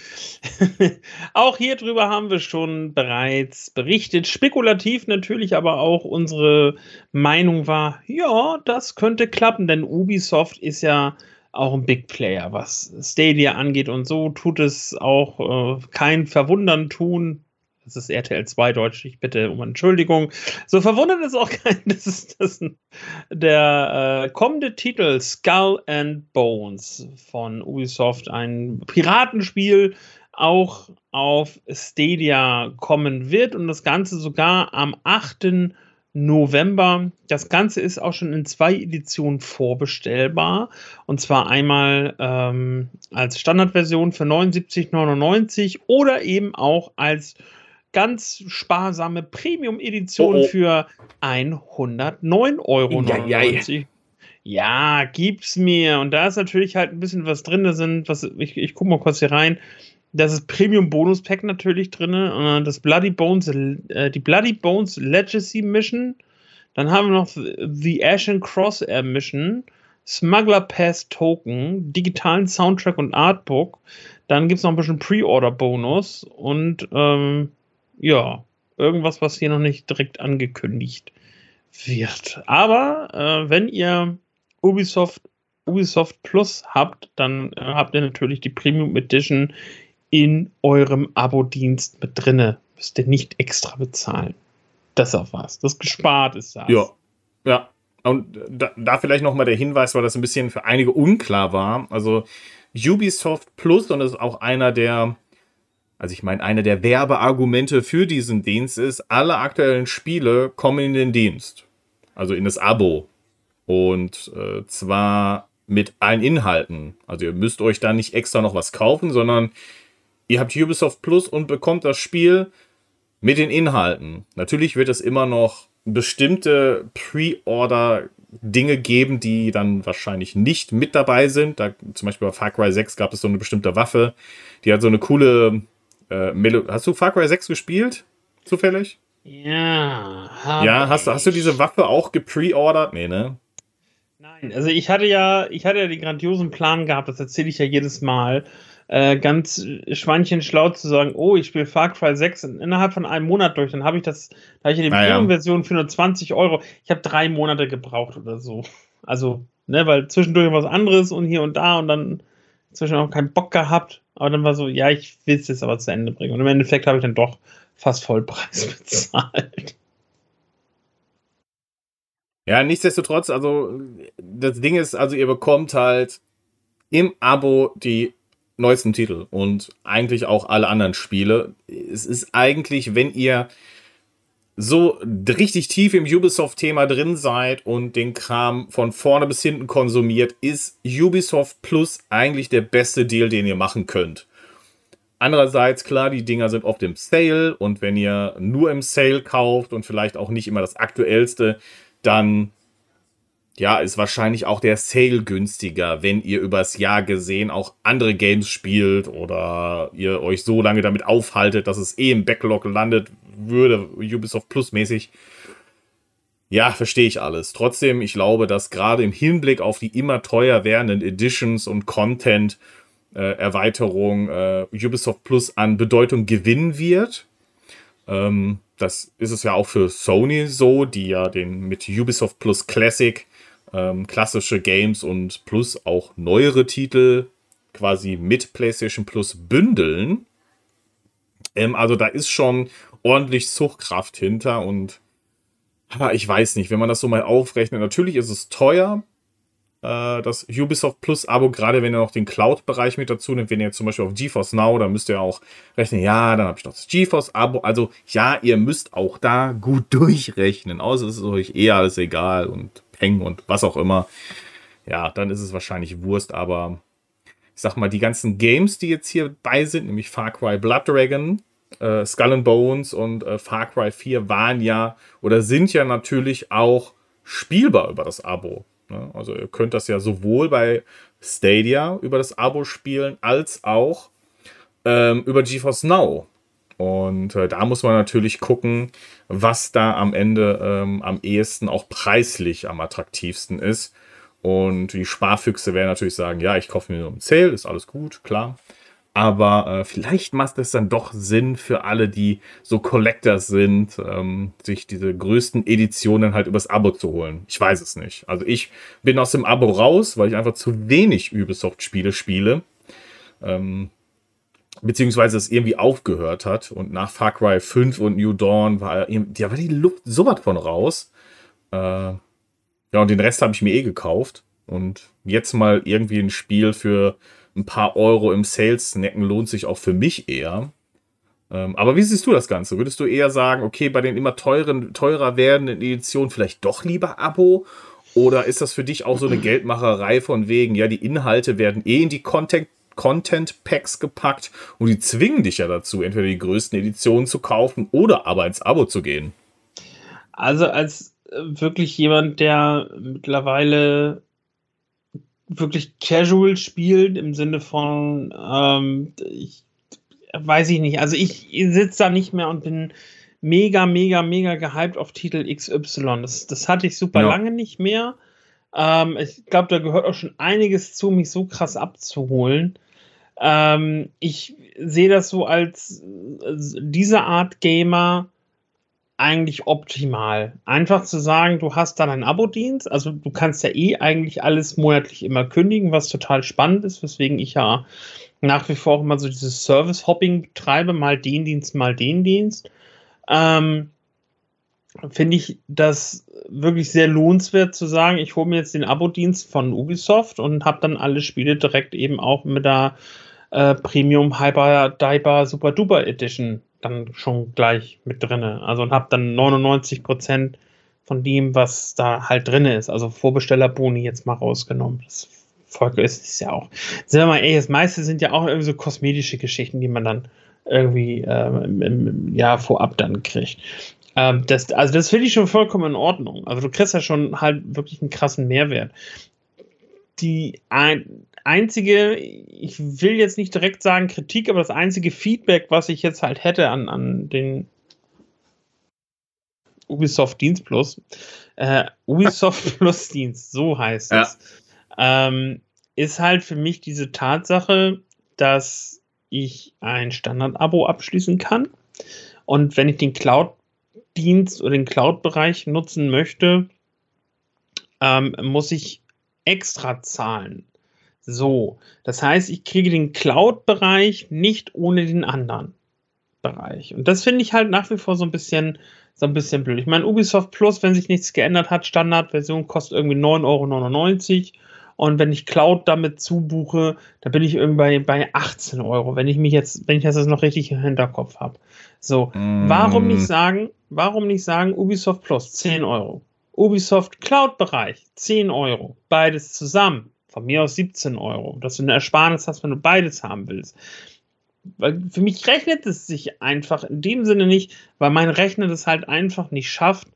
auch hier drüber haben wir schon bereits berichtet. Spekulativ natürlich, aber auch unsere Meinung war, ja, das könnte klappen, denn Ubisoft ist ja auch ein Big Player, was Stadia angeht und so tut es auch äh, kein Verwundern tun, das ist RTL 2 Deutsch, ich bitte um Entschuldigung. So verwundert es auch keinen, das ist das der äh, kommende Titel Skull and Bones von Ubisoft, ein Piratenspiel, auch auf Stadia kommen wird und das Ganze sogar am 8. November. Das Ganze ist auch schon in zwei Editionen vorbestellbar. Und zwar einmal ähm, als Standardversion für 79,99 oder eben auch als ganz sparsame Premium-Edition oh, oh. für 109,99 Euro. Ja, ja, ja. ja, gib's mir. Und da ist natürlich halt ein bisschen was drin. Da sind, was, ich, ich guck mal kurz hier rein. Das ist Premium-Bonus-Pack natürlich drin. Das Bloody Bones, äh, die Bloody Bones Legacy Mission. Dann haben wir noch The Ashen Crosshair Mission. Smuggler Pass Token, digitalen Soundtrack und Artbook. Dann gibt es noch ein bisschen Pre-Order-Bonus und ähm, ja, irgendwas, was hier noch nicht direkt angekündigt wird. Aber äh, wenn ihr Ubisoft, Ubisoft Plus habt, dann äh, habt ihr natürlich die Premium Edition in eurem Abo-Dienst mit drinne. Müsst ihr nicht extra bezahlen. Das auch was. Das gespart ist das. Ja. Ja. Und da, da vielleicht nochmal der Hinweis, weil das ein bisschen für einige unklar war. Also Ubisoft Plus, und das ist auch einer der also ich meine, eine der Werbeargumente für diesen Dienst ist, alle aktuellen Spiele kommen in den Dienst. Also in das Abo. Und äh, zwar mit allen Inhalten. Also ihr müsst euch da nicht extra noch was kaufen, sondern ihr habt Ubisoft Plus und bekommt das Spiel mit den Inhalten. Natürlich wird es immer noch bestimmte Pre-Order Dinge geben, die dann wahrscheinlich nicht mit dabei sind. Da, zum Beispiel bei Far Cry 6 gab es so eine bestimmte Waffe, die hat so eine coole äh, Hast du Far Cry 6 gespielt? Zufällig? Ja. Ja, hast, hast du diese Waffe auch gepreordert? Nee, ne? Nein, also ich hatte ja, ich hatte ja den grandiosen Plan gehabt, das erzähle ich ja jedes Mal, äh, ganz schweinchenschlau zu sagen, oh, ich spiele Far Cry 6 innerhalb von einem Monat durch, dann habe ich das, da habe ich ja die Premium-Version für nur 20 Euro. Ich habe drei Monate gebraucht oder so. Also, ne, weil zwischendurch was anderes und hier und da und dann zwischen auch keinen Bock gehabt. Aber dann war so, ja, ich will es jetzt aber zu Ende bringen. Und im Endeffekt habe ich dann doch fast Vollpreis bezahlt. Ja, nichtsdestotrotz, also das Ding ist, also ihr bekommt halt im Abo die neuesten Titel und eigentlich auch alle anderen Spiele. Es ist eigentlich, wenn ihr so richtig tief im Ubisoft-Thema drin seid und den Kram von vorne bis hinten konsumiert, ist Ubisoft Plus eigentlich der beste Deal, den ihr machen könnt. Andererseits, klar, die Dinger sind oft im Sale und wenn ihr nur im Sale kauft und vielleicht auch nicht immer das aktuellste, dann ja, ist wahrscheinlich auch der Sale günstiger, wenn ihr übers Jahr gesehen auch andere Games spielt oder ihr euch so lange damit aufhaltet, dass es eh im Backlog landet würde, Ubisoft Plus mäßig. Ja, verstehe ich alles. Trotzdem, ich glaube, dass gerade im Hinblick auf die immer teuer werdenden Editions und Content äh, Erweiterung äh, Ubisoft Plus an Bedeutung gewinnen wird. Ähm, das ist es ja auch für Sony so, die ja den mit Ubisoft Plus Classic ähm, klassische Games und plus auch neuere Titel quasi mit PlayStation Plus bündeln. Ähm, also da ist schon ordentlich Zuchtkraft hinter und ich weiß nicht, wenn man das so mal aufrechnet, natürlich ist es teuer, äh, das Ubisoft Plus Abo, gerade wenn ihr noch den Cloud-Bereich mit dazu nimmt, wenn ihr zum Beispiel auf GeForce Now, dann müsst ihr auch rechnen, ja, dann habe ich noch das GeForce Abo. Also ja, ihr müsst auch da gut durchrechnen, außer es ist euch eher alles egal und Peng und was auch immer. Ja, dann ist es wahrscheinlich Wurst, aber ich sag mal, die ganzen Games, die jetzt hier bei sind, nämlich Far Cry Blood Dragon, äh, Skull and Bones und äh, Far Cry 4 waren ja oder sind ja natürlich auch spielbar über das Abo. Ne? Also ihr könnt das ja sowohl bei Stadia über das Abo spielen, als auch ähm, über GeForce Now. Und äh, da muss man natürlich gucken, was da am Ende ähm, am ehesten auch preislich am attraktivsten ist. Und die Sparfüchse werden natürlich sagen, ja, ich kaufe mir nur ein Sale, ist alles gut, klar. Aber äh, vielleicht macht es dann doch Sinn für alle, die so Collectors sind, ähm, sich diese größten Editionen halt übers Abo zu holen. Ich weiß es nicht. Also ich bin aus dem Abo raus, weil ich einfach zu wenig Ubisoft-Spiele spiele. Ähm, beziehungsweise es irgendwie aufgehört hat. Und nach Far Cry 5 und New Dawn war, ja, war die Luft so was von raus. Äh, ja, und den Rest habe ich mir eh gekauft. Und jetzt mal irgendwie ein Spiel für ein paar Euro im Sales snacken lohnt sich auch für mich eher. Ähm, aber wie siehst du das Ganze? Würdest du eher sagen, okay, bei den immer teuren, teurer werdenden Editionen vielleicht doch lieber Abo? Oder ist das für dich auch so eine Geldmacherei von wegen, ja, die Inhalte werden eh in die Content, Content Packs gepackt und die zwingen dich ja dazu, entweder die größten Editionen zu kaufen oder aber ins Abo zu gehen? Also als äh, wirklich jemand, der mittlerweile wirklich casual spielt, im Sinne von, ähm, ich weiß ich nicht, also ich sitze da nicht mehr und bin mega, mega, mega gehypt auf Titel XY. Das, das hatte ich super ja. lange nicht mehr. Ähm, ich glaube, da gehört auch schon einiges zu, mich so krass abzuholen. Ähm, ich sehe das so als äh, diese Art Gamer eigentlich optimal. Einfach zu sagen, du hast dann einen Abo-Dienst, also du kannst ja eh eigentlich alles monatlich immer kündigen, was total spannend ist, weswegen ich ja nach wie vor auch immer so dieses Service-Hopping betreibe, mal den Dienst, mal den Dienst. Ähm, Finde ich das wirklich sehr lohnenswert zu sagen, ich hole mir jetzt den Abo-Dienst von Ubisoft und habe dann alle Spiele direkt eben auch mit der äh, Premium Hyper Diaper Super Duper Edition dann schon gleich mit drinne. Also und habe dann 99 Prozent von dem, was da halt drin ist. Also Vorbestellerboni jetzt mal rausgenommen. Das Volk ist, ist ja auch. Sind wir mal ehrlich, das meiste sind ja auch irgendwie so kosmetische Geschichten, die man dann irgendwie ähm, im, ja, vorab dann kriegt. Ähm, das, also das finde ich schon vollkommen in Ordnung. Also du kriegst ja schon halt wirklich einen krassen Mehrwert. Die ein, einzige, ich will jetzt nicht direkt sagen Kritik, aber das einzige Feedback, was ich jetzt halt hätte an, an den Ubisoft Dienst Plus, äh, Ubisoft Plus Dienst, so heißt ja. es, ähm, ist halt für mich diese Tatsache, dass ich ein Standard-Abo abschließen kann. Und wenn ich den Cloud-Dienst oder den Cloud-Bereich nutzen möchte, ähm, muss ich extra zahlen. So, das heißt, ich kriege den Cloud-Bereich nicht ohne den anderen Bereich. Und das finde ich halt nach wie vor so ein bisschen, so ein bisschen blöd. Ich meine, Ubisoft Plus, wenn sich nichts geändert hat, Standardversion kostet irgendwie 9,99 Euro. Und wenn ich Cloud damit zubuche, da bin ich irgendwie bei 18 Euro, wenn ich mich jetzt, wenn ich das noch richtig im Hinterkopf habe. So, mm. warum nicht sagen, warum nicht sagen, Ubisoft Plus 10 Euro? Ubisoft Cloud-Bereich 10 Euro. Beides zusammen von mir aus 17 Euro, dass du eine Ersparnis hast, wenn du beides haben willst. Weil für mich rechnet es sich einfach in dem Sinne nicht, weil mein Rechner das halt einfach nicht schafft,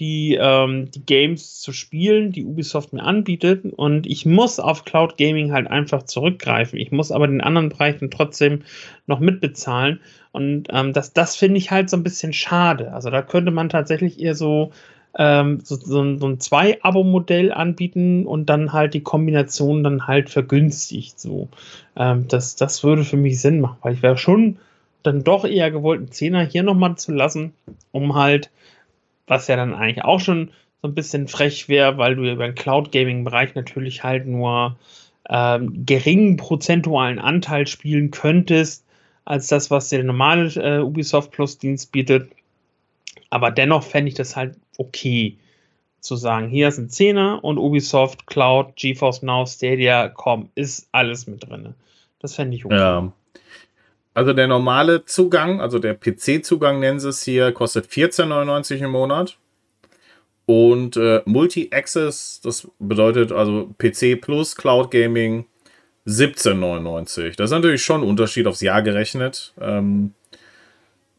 die, ähm, die Games zu spielen, die Ubisoft mir anbietet. Und ich muss auf Cloud Gaming halt einfach zurückgreifen. Ich muss aber den anderen Bereichen trotzdem noch mitbezahlen. Und ähm, das, das finde ich halt so ein bisschen schade. Also da könnte man tatsächlich eher so ähm, so, so, ein, so ein Zwei-Abo-Modell anbieten und dann halt die Kombination dann halt vergünstigt. So. Ähm, das, das würde für mich Sinn machen, weil ich wäre schon dann doch eher gewollt, einen Zehner hier nochmal zu lassen, um halt, was ja dann eigentlich auch schon so ein bisschen frech wäre, weil du über den Cloud Gaming Bereich natürlich halt nur ähm, geringen prozentualen Anteil spielen könntest, als das, was der normale äh, Ubisoft Plus Dienst bietet. Aber dennoch fände ich das halt okay zu sagen, hier ist ein Zehner und Ubisoft, Cloud, GeForce Now, Stadia, komm, ist alles mit drin. Das fände ich okay. Ja. Also der normale Zugang, also der PC-Zugang nennen sie es hier, kostet 14,99 im Monat. Und äh, Multi-Access, das bedeutet also PC plus Cloud Gaming 17,99. Das ist natürlich schon ein Unterschied aufs Jahr gerechnet. Ähm,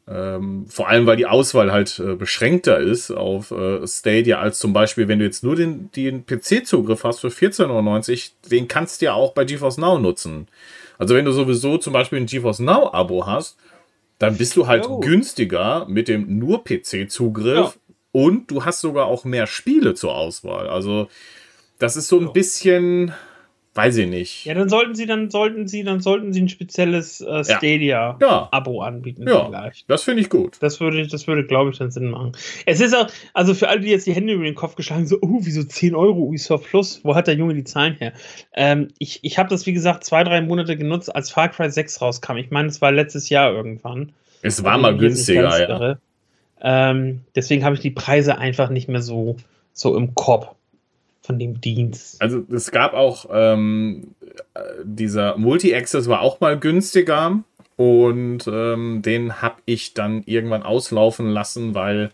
ähm, vor allem, weil die Auswahl halt äh, beschränkter ist auf äh, Stadia, als zum Beispiel, wenn du jetzt nur den, den PC-Zugriff hast für 14,99, den kannst du ja auch bei GeForce Now nutzen. Also wenn du sowieso zum Beispiel ein GeForce Now-Abo hast, dann bist du halt oh. günstiger mit dem nur PC-Zugriff ja. und du hast sogar auch mehr Spiele zur Auswahl. Also das ist so ein bisschen Weiß ich nicht. Ja, dann sollten sie, dann sollten sie, dann sollten sie ein spezielles äh, Stadia-Abo ja. anbieten. Ja, vielleicht. das finde ich gut. Das würde, das würde, glaube ich, dann Sinn machen. Es ist auch, also für alle, die jetzt die Hände über den Kopf geschlagen so, oh, wieso 10 Euro Ubisoft Plus? Wo hat der Junge die Zahlen her? Ähm, ich ich habe das, wie gesagt, zwei, drei Monate genutzt, als Far Cry 6 rauskam. Ich meine, es war letztes Jahr irgendwann. Es war mal günstiger, ja. Ähm, deswegen habe ich die Preise einfach nicht mehr so, so im Kopf von dem Dienst. Also es gab auch ähm, dieser Multi-Access war auch mal günstiger und ähm, den habe ich dann irgendwann auslaufen lassen, weil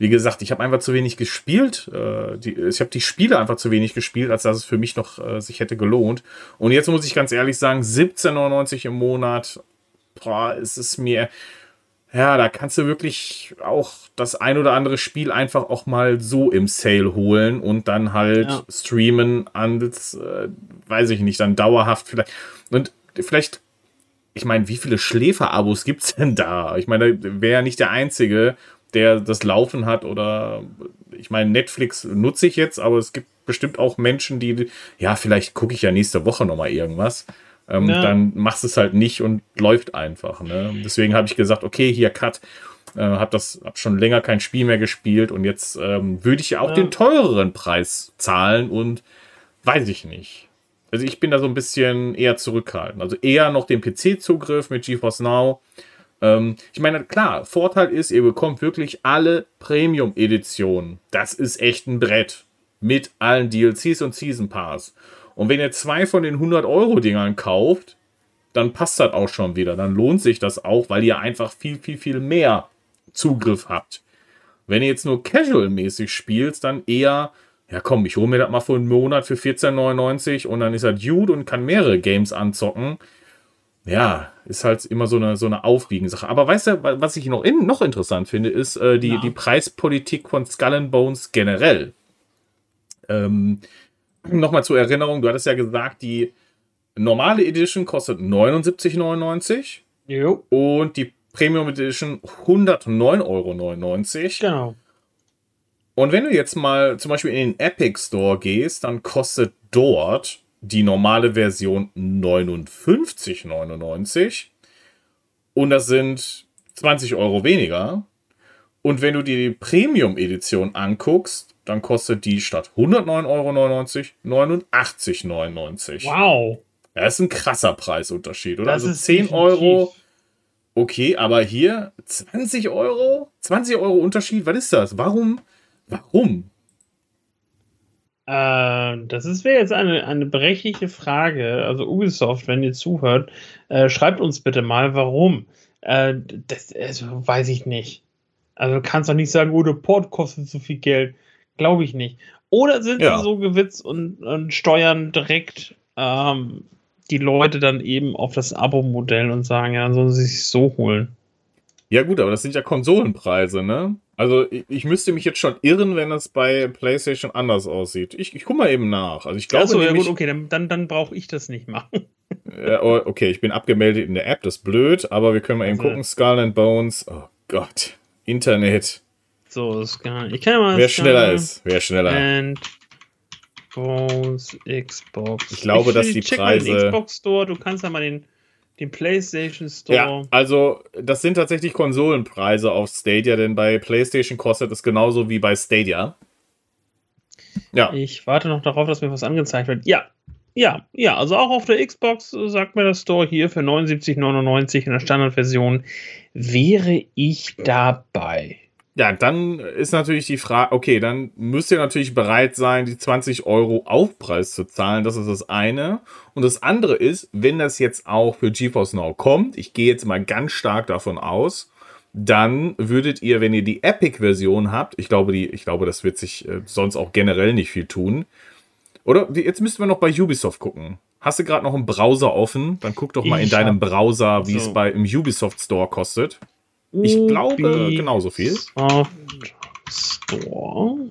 wie gesagt, ich habe einfach zu wenig gespielt. Äh, die, ich habe die Spiele einfach zu wenig gespielt, als dass es für mich noch äh, sich hätte gelohnt. Und jetzt muss ich ganz ehrlich sagen, 17,99 im Monat, boah, ist es mir ja, da kannst du wirklich auch das ein oder andere Spiel einfach auch mal so im Sale holen und dann halt ja. streamen an, äh, weiß ich nicht, dann dauerhaft vielleicht. Und vielleicht, ich meine, wie viele Schläfer-Abos gibt es denn da? Ich meine, da wäre ja nicht der Einzige, der das Laufen hat oder ich meine, Netflix nutze ich jetzt, aber es gibt bestimmt auch Menschen, die, ja, vielleicht gucke ich ja nächste Woche nochmal irgendwas ähm, ja. dann machst du es halt nicht und läuft einfach. Ne? Deswegen habe ich gesagt, okay, hier Cut. Äh, habe das hab schon länger kein Spiel mehr gespielt und jetzt ähm, würde ich ja auch ja. den teureren Preis zahlen und weiß ich nicht. Also ich bin da so ein bisschen eher zurückhaltend. Also eher noch den PC-Zugriff mit GeForce Now. Ähm, ich meine, klar, Vorteil ist, ihr bekommt wirklich alle Premium-Editionen. Das ist echt ein Brett. Mit allen DLCs und Season Pass. Und wenn ihr zwei von den 100-Euro-Dingern kauft, dann passt das auch schon wieder. Dann lohnt sich das auch, weil ihr einfach viel, viel, viel mehr Zugriff habt. Wenn ihr jetzt nur casual-mäßig spielt, dann eher, ja komm, ich hole mir das mal für einen Monat für 14,99 und dann ist er Dude und kann mehrere Games anzocken. Ja, ist halt immer so eine, so eine Aufwiegensache. Aber weißt du, was ich noch, in, noch interessant finde, ist äh, die, ja. die Preispolitik von Skull and Bones generell. Ähm, nochmal zur Erinnerung, du hattest ja gesagt, die normale Edition kostet 79,99. Jo. Und die Premium Edition 109,99 Euro. Genau. Und wenn du jetzt mal zum Beispiel in den Epic Store gehst, dann kostet dort die normale Version 59,99. Und das sind 20 Euro weniger. Und wenn du dir die Premium Edition anguckst, dann kostet die statt 109,99 Euro 89,99 Wow. Ja, das ist ein krasser Preisunterschied, oder? Das also 10 definitiv. Euro. Okay, aber hier 20 Euro? 20 Euro Unterschied? Was ist das? Warum? Warum? Äh, das wäre jetzt eine, eine berechtigte Frage. Also Ubisoft, wenn ihr zuhört, äh, schreibt uns bitte mal, warum. Äh, das also, weiß ich nicht. Also du kannst doch nicht sagen, oh, der Port kostet so viel Geld. Glaube ich nicht. Oder sind ja. sie so gewitzt und, und steuern direkt ähm, die Leute dann eben auf das Abo-Modell und sagen, ja, dann sollen sie sich so holen. Ja, gut, aber das sind ja Konsolenpreise, ne? Also, ich, ich müsste mich jetzt schon irren, wenn das bei PlayStation anders aussieht. Ich, ich gucke mal eben nach. Also, ich glaube. Achso, ja, gut, okay, dann, dann, dann brauche ich das nicht machen. ja, oh, okay, ich bin abgemeldet in der App, das ist blöd, aber wir können mal eben also, gucken. Skull and Bones. Oh Gott. Internet. So, Sky. Ich kann ja mal. Wer schneller ist. Wer schneller. And Xbox. Ich glaube, ich, dass die check Preise. Mal den Xbox Store. Du kannst ja mal den, den PlayStation Store. Ja, also das sind tatsächlich Konsolenpreise auf Stadia, denn bei PlayStation kostet es genauso wie bei Stadia. Ja. Ich warte noch darauf, dass mir was angezeigt wird. Ja, ja, ja, also auch auf der Xbox äh, sagt mir der Store hier für 79,99 in der Standardversion wäre ich dabei. Ja, dann ist natürlich die Frage, okay, dann müsst ihr natürlich bereit sein, die 20 Euro Aufpreis zu zahlen. Das ist das eine. Und das andere ist, wenn das jetzt auch für GeForce Now kommt, ich gehe jetzt mal ganz stark davon aus, dann würdet ihr, wenn ihr die Epic-Version habt, ich glaube, die, ich glaube, das wird sich äh, sonst auch generell nicht viel tun. Oder jetzt müssten wir noch bei Ubisoft gucken. Hast du gerade noch einen Browser offen? Dann guck doch mal ich in deinem Browser, wie so. es bei im Ubisoft Store kostet. Ich glaube genauso viel. Store.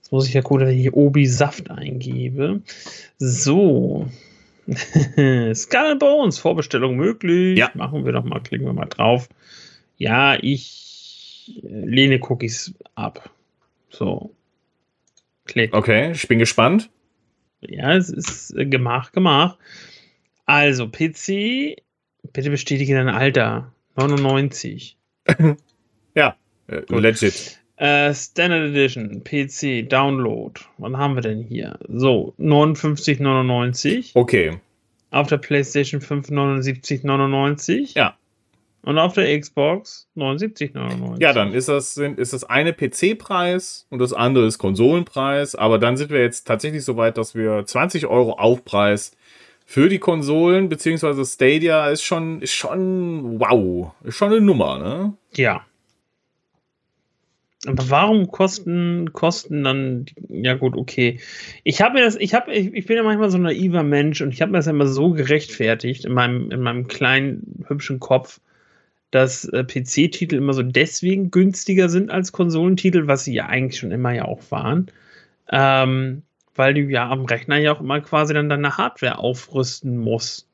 Jetzt muss ich ja gucken, dass ich hier Obi Saft eingebe. So. Skull Bones, Vorbestellung möglich. Ja. Machen wir doch mal, klicken wir mal drauf. Ja, ich lehne Cookies ab. So. Klick. Okay, ich bin gespannt. Ja, es ist äh, Gemach, Gemach. Also, PC, bitte bestätige dein Alter. 99. ja, äh, legit. Äh, Standard Edition, PC, Download. Wann haben wir denn hier? So, 59,99. Okay. Auf der PlayStation 5 79,99. Ja. Und auf der Xbox 79,99. Ja, dann ist das, ist das eine PC-Preis und das andere ist Konsolenpreis. Aber dann sind wir jetzt tatsächlich so weit, dass wir 20 Euro Aufpreis für die Konsolen, beziehungsweise Stadia ist schon, ist schon, wow, ist schon eine Nummer, ne? Ja. Aber warum kosten, kosten dann, ja gut, okay. Ich habe das, ich habe, ich, ich, bin ja manchmal so ein naiver Mensch und ich habe mir das immer so gerechtfertigt in meinem, in meinem kleinen, hübschen Kopf, dass äh, PC-Titel immer so deswegen günstiger sind als Konsolentitel, was sie ja eigentlich schon immer ja auch waren. Ähm, weil du ja am Rechner ja auch immer quasi dann deine Hardware aufrüsten musst.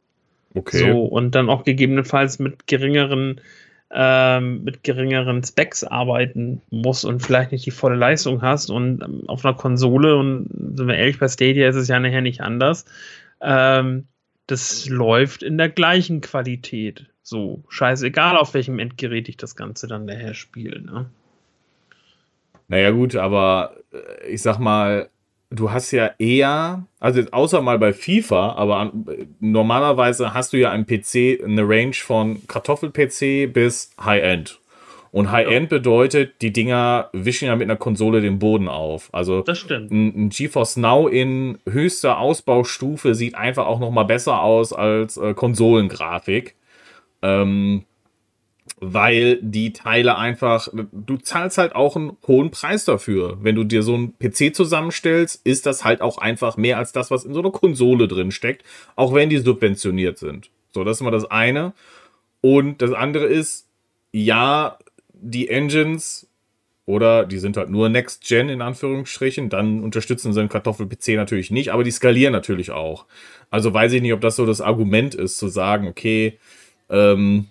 Okay. So, und dann auch gegebenenfalls mit geringeren, ähm, mit geringeren Specs arbeiten musst und vielleicht nicht die volle Leistung hast. Und ähm, auf einer Konsole, und sind wir ehrlich, bei Stadia ist es ja nachher nicht anders, ähm, das läuft in der gleichen Qualität. So, scheißegal, auf welchem Endgerät ich das Ganze dann nachher spiele. Ne? Naja, gut, aber äh, ich sag mal, du hast ja eher, also außer mal bei FIFA, aber normalerweise hast du ja am PC eine Range von Kartoffel-PC bis High-End. Und High-End bedeutet, die Dinger wischen ja mit einer Konsole den Boden auf. Also das stimmt. Ein, ein GeForce Now in höchster Ausbaustufe sieht einfach auch noch mal besser aus als äh, Konsolengrafik. Ähm, weil die Teile einfach, du zahlst halt auch einen hohen Preis dafür. Wenn du dir so einen PC zusammenstellst, ist das halt auch einfach mehr als das, was in so einer Konsole drin steckt, auch wenn die subventioniert sind. So, das ist mal das eine. Und das andere ist, ja, die Engines oder die sind halt nur Next Gen in Anführungsstrichen, dann unterstützen sie einen Kartoffel-PC natürlich nicht, aber die skalieren natürlich auch. Also weiß ich nicht, ob das so das Argument ist, zu sagen, okay, ähm,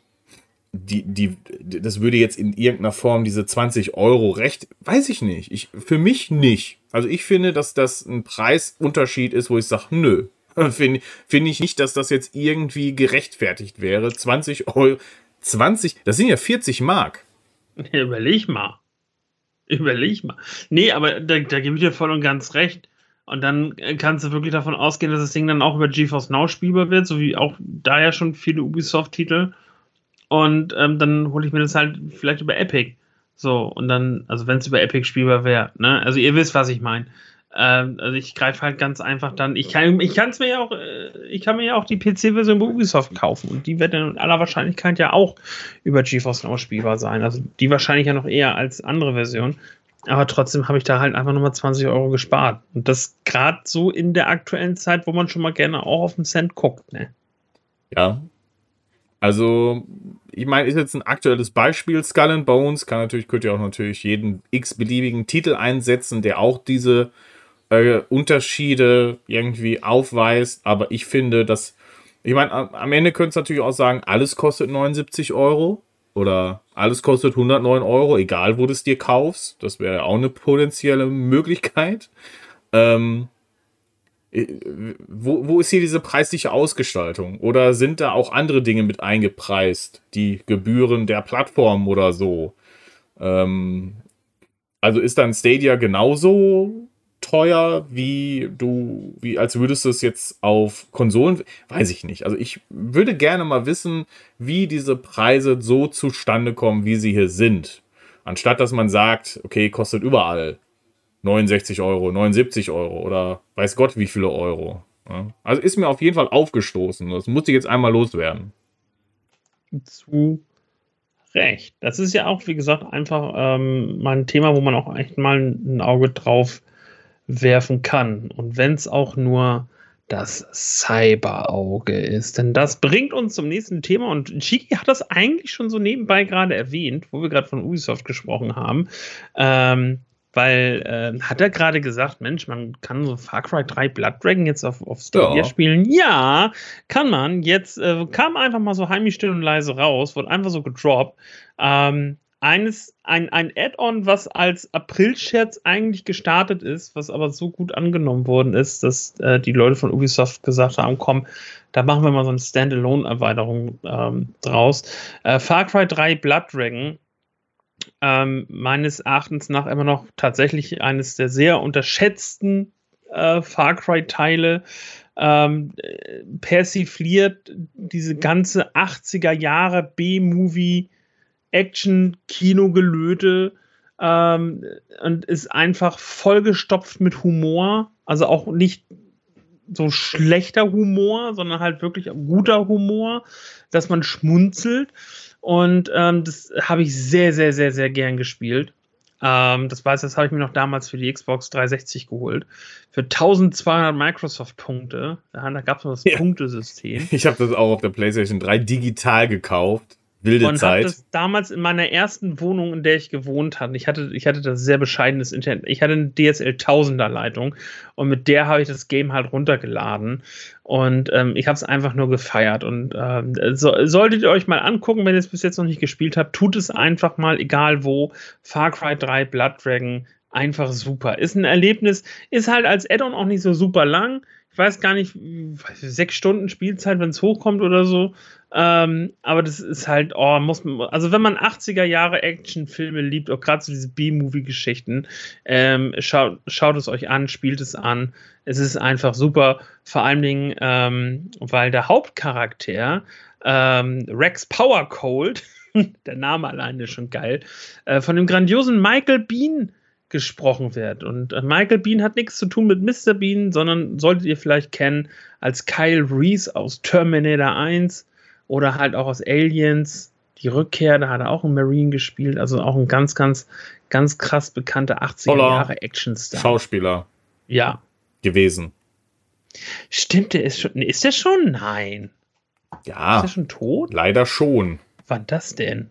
die, die, das würde jetzt in irgendeiner Form diese 20 Euro recht, weiß ich nicht. Ich, für mich nicht. Also ich finde, dass das ein Preisunterschied ist, wo ich sage, nö. Finde find ich nicht, dass das jetzt irgendwie gerechtfertigt wäre. 20 Euro, 20, das sind ja 40 Mark. Überleg mal. Überleg mal. Nee, aber da, da gebe ich dir voll und ganz recht. Und dann kannst du wirklich davon ausgehen, dass das Ding dann auch über GeForce Now spielbar wird, so wie auch da ja schon viele Ubisoft-Titel. Und ähm, dann hole ich mir das halt vielleicht über Epic. So, und dann, also wenn es über Epic spielbar wäre, ne? Also ihr wisst, was ich meine. Ähm, also ich greife halt ganz einfach dann, ich kann ich kann es mir ja auch, äh, ich kann mir ja auch die PC-Version bei Ubisoft kaufen und die wird dann in aller Wahrscheinlichkeit ja auch über GeForce Now spielbar sein. Also die wahrscheinlich ja noch eher als andere Version. Aber trotzdem habe ich da halt einfach nochmal 20 Euro gespart. Und das gerade so in der aktuellen Zeit, wo man schon mal gerne auch auf den Cent guckt, ne? Ja, also, ich meine, ist jetzt ein aktuelles Beispiel. Skull and Bones kann natürlich, könnt ihr auch natürlich jeden x-beliebigen Titel einsetzen, der auch diese äh, Unterschiede irgendwie aufweist. Aber ich finde, dass, ich meine, am Ende könnt ihr natürlich auch sagen, alles kostet 79 Euro oder alles kostet 109 Euro, egal wo du es dir kaufst. Das wäre auch eine potenzielle Möglichkeit. Ähm, äh, wo, wo ist hier diese preisliche Ausgestaltung? Oder sind da auch andere Dinge mit eingepreist? Die Gebühren der Plattform oder so? Ähm, also ist dann Stadia genauso teuer, wie du, wie als würdest du es jetzt auf Konsolen, weiß ich nicht. Also ich würde gerne mal wissen, wie diese Preise so zustande kommen, wie sie hier sind. Anstatt dass man sagt, okay, kostet überall 69 Euro, 79 Euro oder weiß Gott wie viele Euro. Also ist mir auf jeden Fall aufgestoßen. Das muss ich jetzt einmal loswerden. Zu Recht. Das ist ja auch, wie gesagt, einfach ähm, mal ein Thema, wo man auch echt mal ein Auge drauf werfen kann. Und wenn es auch nur das Cyberauge ist. Denn das bringt uns zum nächsten Thema. Und Chiki hat das eigentlich schon so nebenbei gerade erwähnt, wo wir gerade von Ubisoft gesprochen haben. Ähm, weil, äh, hat er gerade gesagt, Mensch, man kann so Far Cry 3 Blood Dragon jetzt auf, auf Stadia ja. spielen? Ja, kann man. Jetzt äh, kam einfach mal so heimisch still und leise raus, wurde einfach so gedroppt. Ähm, eines, ein, ein Add-on, was als April-Scherz eigentlich gestartet ist, was aber so gut angenommen worden ist, dass äh, die Leute von Ubisoft gesagt haben, komm, da machen wir mal so eine Standalone-Erweiterung ähm, draus. Äh, Far Cry 3 Blood Dragon ähm, meines Erachtens nach immer noch tatsächlich eines der sehr unterschätzten äh, Far Cry-Teile. Ähm, persifliert diese ganze 80er Jahre B-Movie Action-Kino-Gelöte ähm, und ist einfach vollgestopft mit Humor. Also auch nicht so schlechter Humor, sondern halt wirklich guter Humor, dass man schmunzelt. Und ähm, das habe ich sehr, sehr, sehr, sehr gern gespielt. Ähm, das weiß, das habe ich mir noch damals für die Xbox 360 geholt. Für 1200 Microsoft-Punkte. Da, da gab es noch das ja. Punktesystem. Ich habe das auch auf der PlayStation 3 digital gekauft. Wilde und Zeit. das damals in meiner ersten Wohnung, in der ich gewohnt hatte. Ich hatte, ich hatte das sehr bescheidenes Internet. Ich hatte eine DSL 1000er Leitung und mit der habe ich das Game halt runtergeladen und ähm, ich habe es einfach nur gefeiert. Und ähm, so, solltet ihr euch mal angucken, wenn ihr es bis jetzt noch nicht gespielt habt, tut es einfach mal, egal wo. Far Cry 3 Blood Dragon, einfach super. Ist ein Erlebnis, ist halt als Add-on auch nicht so super lang ich weiß gar nicht, sechs Stunden Spielzeit, wenn es hochkommt oder so. Ähm, aber das ist halt, oh, muss man, also wenn man 80er Jahre Actionfilme liebt, auch gerade so diese B-Movie-Geschichten, ähm, schaut, schaut es euch an, spielt es an. Es ist einfach super, vor allen Dingen, ähm, weil der Hauptcharakter, ähm, Rex Power Cold, der Name alleine schon geil, äh, von dem grandiosen Michael Bean gesprochen wird. Und äh, Michael Bean hat nichts zu tun mit Mr. Bean, sondern solltet ihr vielleicht kennen als Kyle Reese aus Terminator 1 oder halt auch aus Aliens. Die Rückkehr, da hat er auch einen Marine gespielt, also auch ein ganz, ganz, ganz krass bekannter 80er Jahre Actionstar. Schauspieler. Ja. Gewesen. Stimmt, der ist schon. Ist der schon? Nein. Ja. Ist der schon tot? Leider schon. Wann das denn?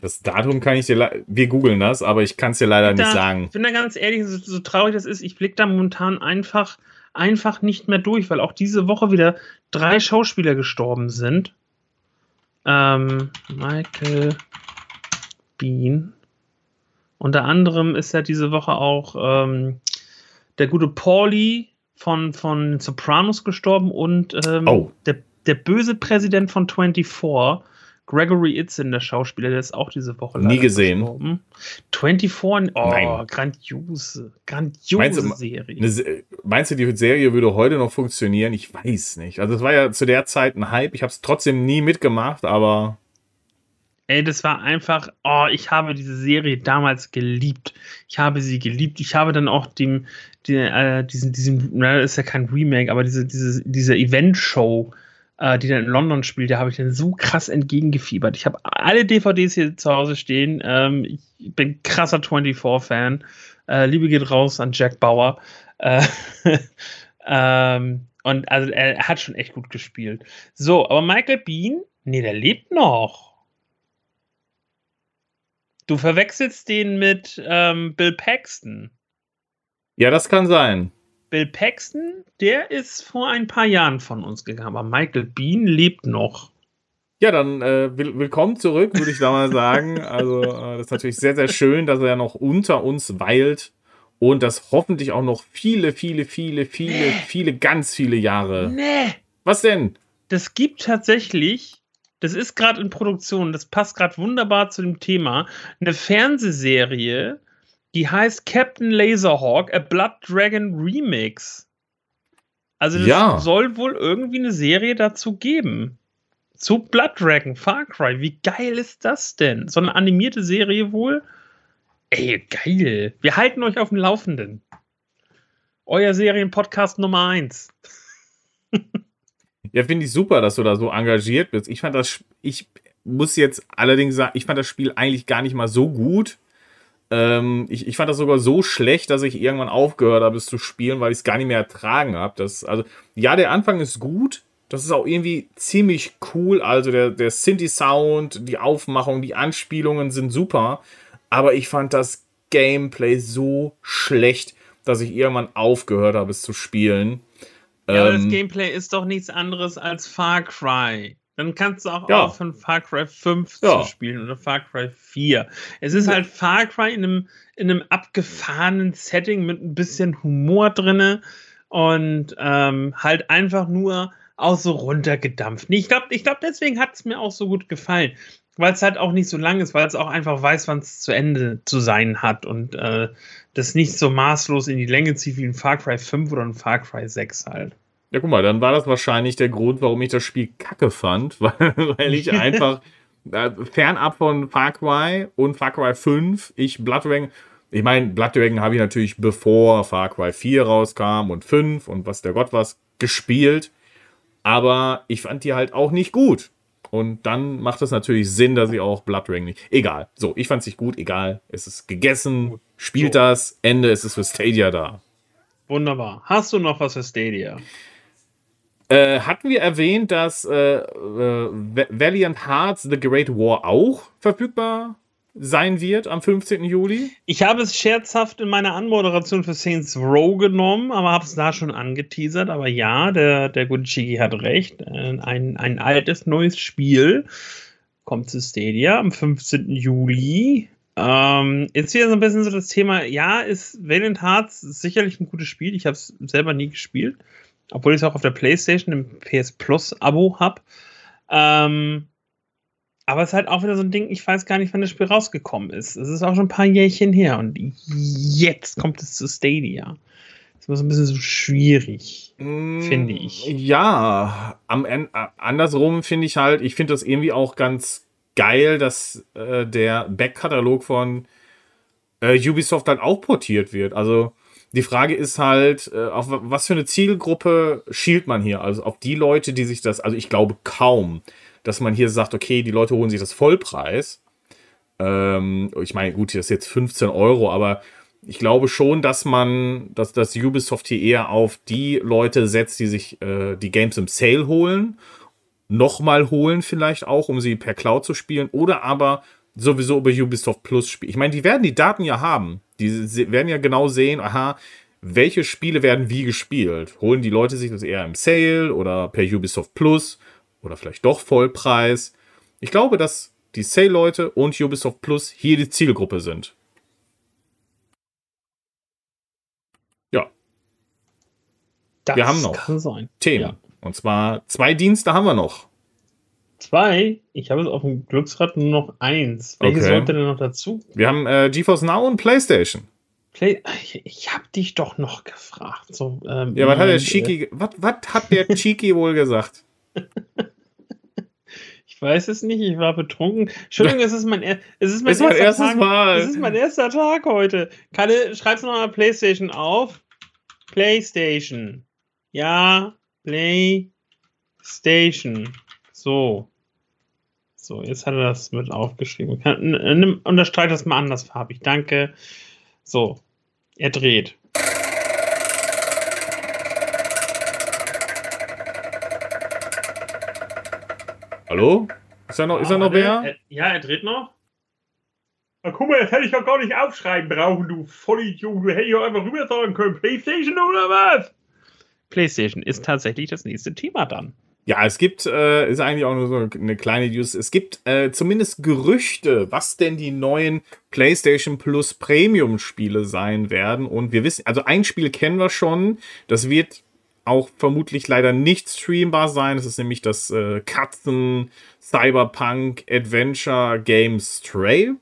Das Datum kann ich dir, wir googeln das, aber ich kann es dir leider da, nicht sagen. Ich bin da ganz ehrlich, so, so traurig das ist, ich blicke da momentan einfach, einfach nicht mehr durch, weil auch diese Woche wieder drei Schauspieler gestorben sind. Ähm, Michael Bean. Unter anderem ist ja diese Woche auch ähm, der gute Pauli von, von Sopranos gestorben und ähm, oh. der, der böse Präsident von 24 Gregory Itzin, der Schauspieler, der ist auch diese Woche Nie gesehen. Gestorben. 24, oh, Nein. grandiose, grandiose meinst du, Serie. Eine, meinst du, die Serie würde heute noch funktionieren? Ich weiß nicht. Also es war ja zu der Zeit ein Hype. Ich habe es trotzdem nie mitgemacht, aber Ey, das war einfach, oh, ich habe diese Serie damals geliebt. Ich habe sie geliebt. Ich habe dann auch dem, den, äh, diesen, diesen, na, ist ja kein Remake, aber diese, diese, diese Event-Show äh, die dann in London spielt, da habe ich dann so krass entgegengefiebert. Ich habe alle DVDs hier zu Hause stehen. Ähm, ich bin krasser 24-Fan. Äh, Liebe geht raus an Jack Bauer. Äh, ähm, und also er hat schon echt gut gespielt. So, aber Michael Bean, nee, der lebt noch. Du verwechselst den mit ähm, Bill Paxton. Ja, das kann sein. Bill Paxton, der ist vor ein paar Jahren von uns gegangen, aber Michael Bean lebt noch. Ja, dann äh, will, willkommen zurück, würde ich da mal sagen. Also, äh, das ist natürlich sehr, sehr schön, dass er noch unter uns weilt und das hoffentlich auch noch viele, viele, viele, viele, nee. viele, ganz viele Jahre. Nee. Was denn? Das gibt tatsächlich, das ist gerade in Produktion, das passt gerade wunderbar zu dem Thema, eine Fernsehserie, Die heißt Captain Laserhawk, a Blood Dragon Remix. Also es Ja. soll wohl irgendwie eine Serie dazu geben. Zu Blood Dragon, Far Cry. Wie geil ist das denn? So eine animierte Serie wohl? Ey, geil. Wir halten euch auf dem Laufenden. Euer Serienpodcast Nummer 1. Ja, finde ich super, dass du da so engagiert bist. Ich fand das, ich muss jetzt allerdings sagen, ich fand das Spiel eigentlich gar nicht mal so gut. Ähm, ich, ich fand das sogar so schlecht, dass ich irgendwann aufgehört habe, es zu spielen, weil ich es gar nicht mehr ertragen habe. Das, also, ja, der Anfang ist gut. Das ist auch irgendwie ziemlich cool. Also der, der Synthi-Sound, die Aufmachung, die Anspielungen sind super. Aber ich fand das Gameplay so schlecht, dass ich irgendwann aufgehört habe, es zu spielen. Ja, aber das Ähm, Gameplay ist doch nichts anderes als Far Cry. Dann kannst du auch Ja. aufhören, Far Cry 5 Ja. zu spielen oder Far Cry 4. Es ist halt Far Cry in einem, in einem abgefahrenen Setting mit ein bisschen Humor drinne und ähm, halt einfach nur auch so runtergedampft. Ich glaube, ich glaub, deswegen hat es mir auch so gut gefallen. Weil es halt auch nicht so lang ist, weil es auch einfach weiß, wann es zu Ende zu sein hat und äh, das nicht so maßlos in die Länge zieht wie ein Far Cry 5 oder ein Far Cry 6 halt. Ja, guck mal, dann war das wahrscheinlich der Grund, warum ich das Spiel kacke fand, weil, weil ich einfach äh, fernab von Far Cry und Far Cry 5, ich Blood Dragon, ich meine, Blood Dragon habe ich natürlich bevor Far Cry 4 rauskam und 5 und was der Gott was gespielt, aber ich fand die halt auch nicht gut. Und dann macht es natürlich Sinn, dass ich auch Blood Dragon nicht. Egal. So, ich fand es nicht gut, egal. Es ist gegessen, spielt So. das, Ende, es ist für Stadia da. Wunderbar. Hast du noch was für Stadia? Äh, hatten wir erwähnt, dass äh, äh, Va- Valiant Hearts The Great War auch verfügbar sein wird am 15. Juli? Ich habe es scherzhaft in meiner Anmoderation für Saints Row genommen, aber habe es da schon angeteasert. Aber ja, der, der gute Chigi hat recht. Äh, Ein, ein altes, neues Spiel kommt zu Stadia am 15. Juli. Ähm, jetzt wieder so ein bisschen so das Thema, ja, ist Valiant Hearts sicherlich ein gutes Spiel. Ich habe es selber nie gespielt, obwohl ich es auch auf der Playstation im PS Plus Abo habe. Ähm, aber es ist halt auch wieder so ein Ding, ich weiß gar nicht, wann das Spiel rausgekommen ist. Es ist auch schon ein paar Jährchen her und jetzt kommt es zu Stadia. Das ist immer so ein bisschen so schwierig. Finde ich. Ja, am Ende, andersrum finde ich halt, ich finde das irgendwie auch ganz geil, dass äh, der Backkatalog von äh, Ubisoft halt auch portiert wird. Also die Frage ist halt, äh, auf wa- was für eine Zielgruppe schielt man hier? Also auf die Leute, die sich das, also ich glaube kaum, dass man hier sagt, okay, die Leute holen sich das Vollpreis. Ähm, ich meine, gut, das ist jetzt 15 Euro, aber ich glaube schon, dass man, dass das Ubisoft hier eher auf die Leute setzt, die sich äh, die Games im Sale holen, nochmal holen vielleicht auch, um sie per Cloud zu spielen, oder aber sowieso über Ubisoft Plus spielen. Ich meine, die werden die Daten ja haben. Die werden ja genau sehen, aha, welche Spiele werden wie gespielt. Holen die Leute sich das eher im Sale oder per Ubisoft Plus oder vielleicht doch Vollpreis. Ich glaube, dass die Sale-Leute und Ubisoft Plus hier die Zielgruppe sind. Ja, Das Wir haben noch kann sein. Themen. Ja. Und zwar zwei Dienste haben wir noch. Zwei. Ich habe es auf dem Glücksrad nur noch eins. Welches Okay. sollte denn noch dazu? Wir haben äh, GeForce Now und PlayStation. Play ich ich habe dich doch noch gefragt. So, ähm, Ja, was hat der äh, Chiki, was, was hat der Chiki wohl gesagt? Ich weiß es nicht, ich war betrunken. Entschuldigung, es ist mein, er es ist mein, Es ist mein erstes Tag, Mal. Es ist mein erster Tag heute. Kalle, schreib's nochmal PlayStation auf. PlayStation. Ja, PlayStation. So. So, jetzt hat er das mit aufgeschrieben. Kann, n- nimm, unterstreich das mal andersfarbig. Danke. So. Er dreht. Hallo? Ist da noch, ist da noch wer? Er, ja, er dreht noch. Na, guck mal, das hätte ich doch gar nicht aufschreiben brauchen, du Vollidiot. Du hättest ja einfach rüber sagen können. Playstation oder was? Playstation ist tatsächlich das nächste Thema dann. Ja, es gibt, äh, ist eigentlich auch nur so eine kleine News. Es gibt äh, zumindest Gerüchte, was denn die neuen PlayStation Plus Premium Spiele sein werden. Und wir wissen, also ein Spiel kennen wir schon. Das wird auch vermutlich leider nicht streambar sein. Das ist nämlich das äh, Katzen Cyberpunk Adventure Game Stray.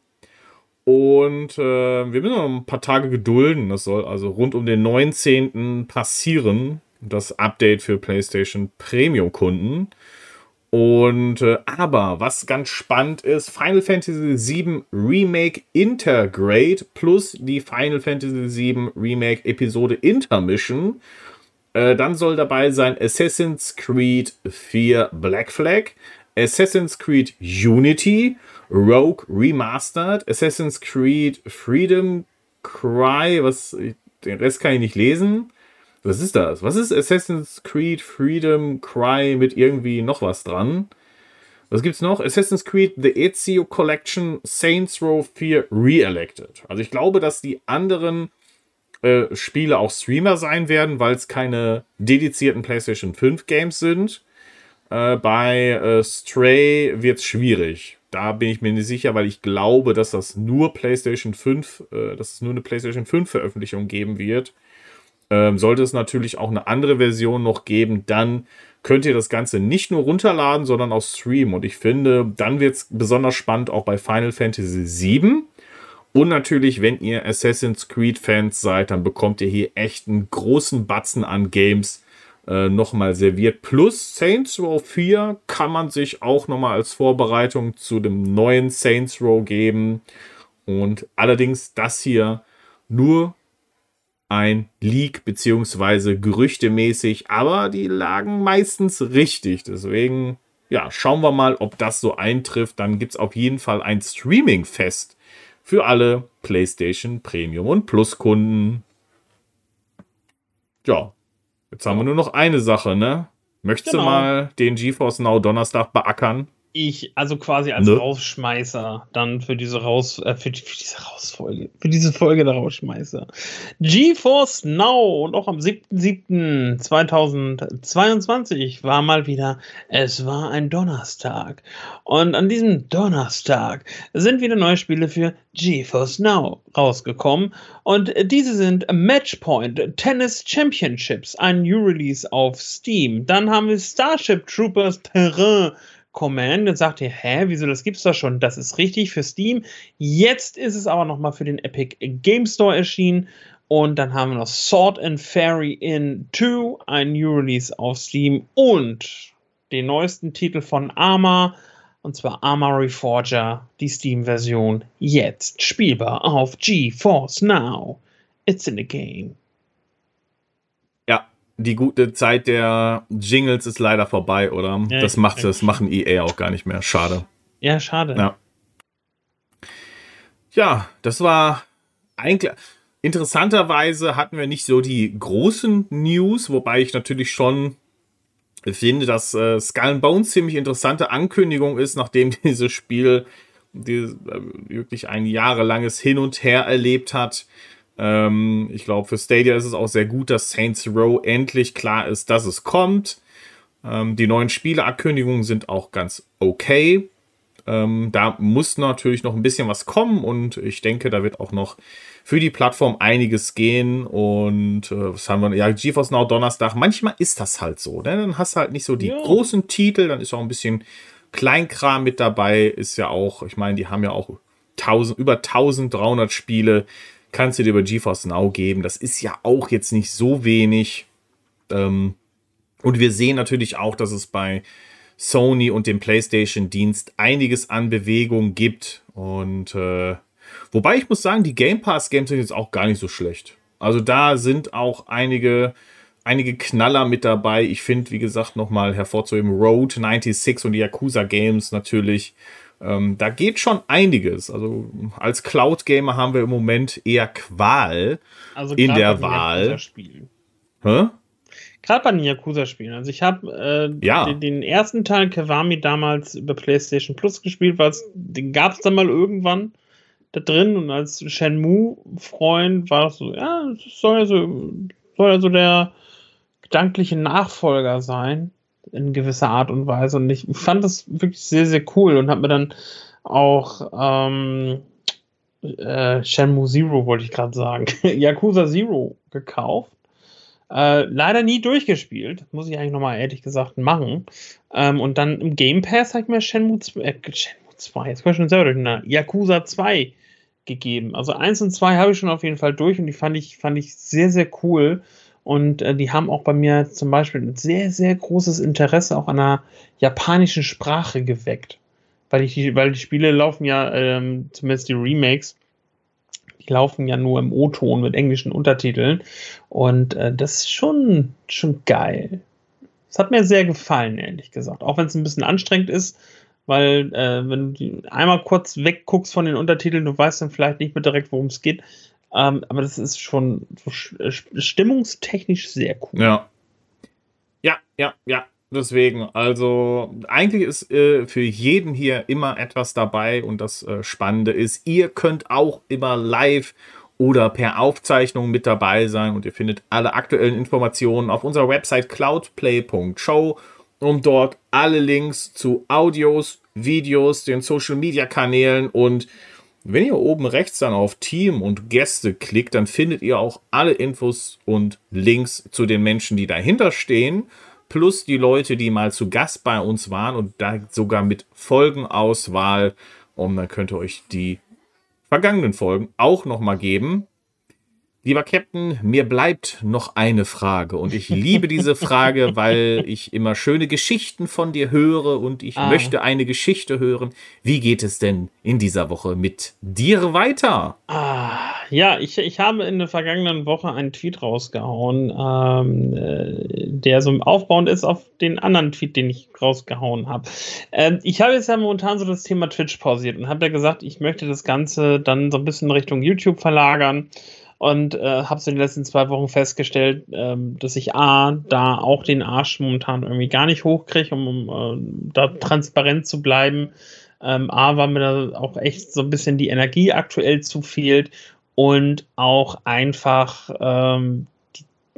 Und äh, wir müssen noch ein paar Tage gedulden. Das soll also rund um den 19. passieren. Das Update für PlayStation Premium-Kunden. Und äh, aber was ganz spannend ist, Final Fantasy VII Remake Intergrade plus die Final Fantasy VII Remake Episode Intermission. Äh, dann soll dabei sein Assassin's Creed 4 Black Flag, Assassin's Creed Unity, Rogue Remastered, Assassin's Creed Freedom Cry, was den Rest kann ich nicht lesen. Was ist das? Was ist Assassin's Creed Freedom Cry mit irgendwie noch was dran? Was gibt's noch? Assassin's Creed The Ezio Collection Saints Row 4 Re-Elected. Also ich glaube, dass die anderen äh, Spiele auch Streamer sein werden, weil es keine dedizierten PlayStation 5 Games sind. Äh, bei äh, Stray wird es schwierig. Da bin ich mir nicht sicher, weil ich glaube, dass das nur PlayStation 5, äh, dass es nur eine PlayStation 5 Veröffentlichung geben wird. Ähm, sollte es natürlich auch eine andere Version noch geben, dann könnt ihr das Ganze nicht nur runterladen, sondern auch streamen. Und ich finde, dann wird es besonders spannend auch bei Final Fantasy VII. Und natürlich, wenn ihr Assassin's Creed-Fans seid, dann bekommt ihr hier echt einen großen Batzen an Games äh, nochmal serviert. Plus Saints Row 4 kann man sich auch nochmal als Vorbereitung zu dem neuen Saints Row geben. Und allerdings das hier nur ein Leak beziehungsweise gerüchtemäßig, aber die lagen meistens richtig. Deswegen, ja, schauen wir mal, ob das so eintrifft. Dann gibt es auf jeden Fall ein Streaming-Fest für alle PlayStation Premium und Plus Kunden. Ja, jetzt haben wir nur noch eine Sache, ne? Möchtest genau. du mal den GeForce Now Donnerstag beackern? Ich, also quasi als ne? Rausschmeißer, dann für diese Raus, äh, für, für, diese Rausfolge, für diese Folge der Rausschmeißer. GeForce Now und auch am 7.7.2022 war mal wieder, es war ein Donnerstag. Und an diesem Donnerstag sind wieder neue Spiele für GeForce Now rausgekommen. Und diese sind Matchpoint Tennis Championships, ein New Release auf Steam. Dann haben wir Starship Troopers Terrain Command und sagt ihr, hä, wieso, das gibt's doch schon, das ist richtig für Steam. Jetzt ist es aber nochmal für den Epic Game Store erschienen. Und dann haben wir noch Sword and Fairy in 2, ein New Release auf Steam und den neuesten Titel von Arma, und zwar Arma Reforger, die Steam-Version, jetzt spielbar auf GeForce Now. It's in the game die gute Zeit der Jingles ist leider vorbei, oder? Ja, das macht das machen EA auch gar nicht mehr. Schade. Ja, schade. Ja. Ja, das war eigentlich. Interessanterweise hatten wir nicht so die großen News, wobei ich natürlich schon finde, dass äh, Skull Bones ziemlich interessante Ankündigung ist, nachdem dieses Spiel dieses, äh, wirklich ein jahrelanges Hin und Her erlebt hat. Ähm, ich glaube, für Stadia ist es auch sehr gut, dass Saints Row endlich klar ist, dass es kommt. Ähm, die neuen Spieleankündigungen sind auch ganz okay. Ähm, da muss natürlich noch ein bisschen was kommen und ich denke, da wird auch noch für die Plattform einiges gehen. Und äh, was haben wir? Ja, GeForce Now Donnerstag. Manchmal ist das halt so. Ne? Dann hast du halt nicht so die ja. großen Titel, dann ist auch ein bisschen Kleinkram mit dabei. Ist ja auch, ich meine, die haben ja auch 1000, über 1300 Spiele kannst du dir über GeForce Now geben. Das ist ja auch jetzt nicht so wenig. Ähm, und wir sehen natürlich auch, dass es bei Sony und dem PlayStation-Dienst einiges an Bewegung gibt. Und äh, wobei ich muss sagen, die Game Pass-Games sind jetzt auch gar nicht so schlecht. Also da sind auch einige, einige Knaller mit dabei. Ich finde, wie gesagt, nochmal hervorzuheben, Road 96 und die Yakuza Games natürlich. Ähm, da geht schon einiges. Also als Cloud-Gamer haben wir im Moment eher Qual also in der Wahl. Hä? Gerade bei den Yakuza-Spielen. Also ich habe äh, ja. den, den, ersten Teil Kawami damals über PlayStation Plus gespielt, weil den gab es dann mal irgendwann da drin und als Shenmue-Freund war es so, ja, soll ja so, soll ja so der gedankliche Nachfolger sein in gewisser Art und Weise. Und ich fand das wirklich sehr, sehr cool und habe mir dann auch ähm, äh, Shenmue Zero, wollte ich gerade sagen, Yakuza Zero gekauft. Äh, leider nie durchgespielt, muss ich eigentlich nochmal ehrlich gesagt machen. Ähm, und dann im Game Pass habe ich mir Shenmue 2, äh, Shenmue 2, jetzt komme ich schon selber durcheinander, Yakuza 2 gegeben. Also eins und zwei habe ich schon auf jeden Fall durch und die fand ich, fand ich sehr, sehr cool. Und äh, die haben auch bei mir zum Beispiel ein sehr, sehr großes Interesse auch an der japanischen Sprache geweckt. Weil, ich die, weil die Spiele laufen ja, ähm, zumindest die Remakes, die laufen ja nur im O-Ton mit englischen Untertiteln. Und äh, das ist schon, schon geil. Es hat mir sehr gefallen, ehrlich gesagt. Auch wenn es ein bisschen anstrengend ist, weil äh, wenn du einmal kurz wegguckst von den Untertiteln, du weißt dann vielleicht nicht mehr direkt, worum es geht. Ähm, aber das ist schon so stimmungstechnisch sehr cool. Ja. Ja, ja, ja. Deswegen, also eigentlich ist äh, für jeden hier immer etwas dabei und das äh, Spannende ist, ihr könnt auch immer live oder per Aufzeichnung mit dabei sein und ihr findet alle aktuellen Informationen auf unserer Website cloudplay.show und dort alle Links zu Audios, Videos, den Social Media Kanälen und wenn ihr oben rechts dann auf Team und Gäste klickt, dann findet ihr auch alle Infos und Links zu den Menschen, die dahinter stehen, plus die Leute, die mal zu Gast bei uns waren und da sogar mit Folgenauswahl. Und dann könnt ihr euch die vergangenen Folgen auch nochmal geben. Lieber Captain, mir bleibt noch eine Frage und ich liebe diese Frage, weil ich immer schöne Geschichten von dir höre und ich ah. möchte eine Geschichte hören. Wie geht es denn in dieser Woche mit dir weiter? Ah, ja, ich, ich habe in der vergangenen Woche einen Tweet rausgehauen, ähm, äh, der so aufbauend ist auf den anderen Tweet, den ich rausgehauen habe. Ähm, ich habe jetzt ja momentan so das Thema Twitch pausiert und habe ja gesagt, ich möchte das Ganze dann so ein bisschen Richtung YouTube verlagern und äh, habe so in den letzten zwei Wochen festgestellt, ähm, dass ich A, da auch den Arsch momentan irgendwie gar nicht hochkriege, um, um äh, da transparent zu bleiben. Ähm, A, war mir da auch echt so ein bisschen die Energie aktuell zu fehlt und auch einfach ähm,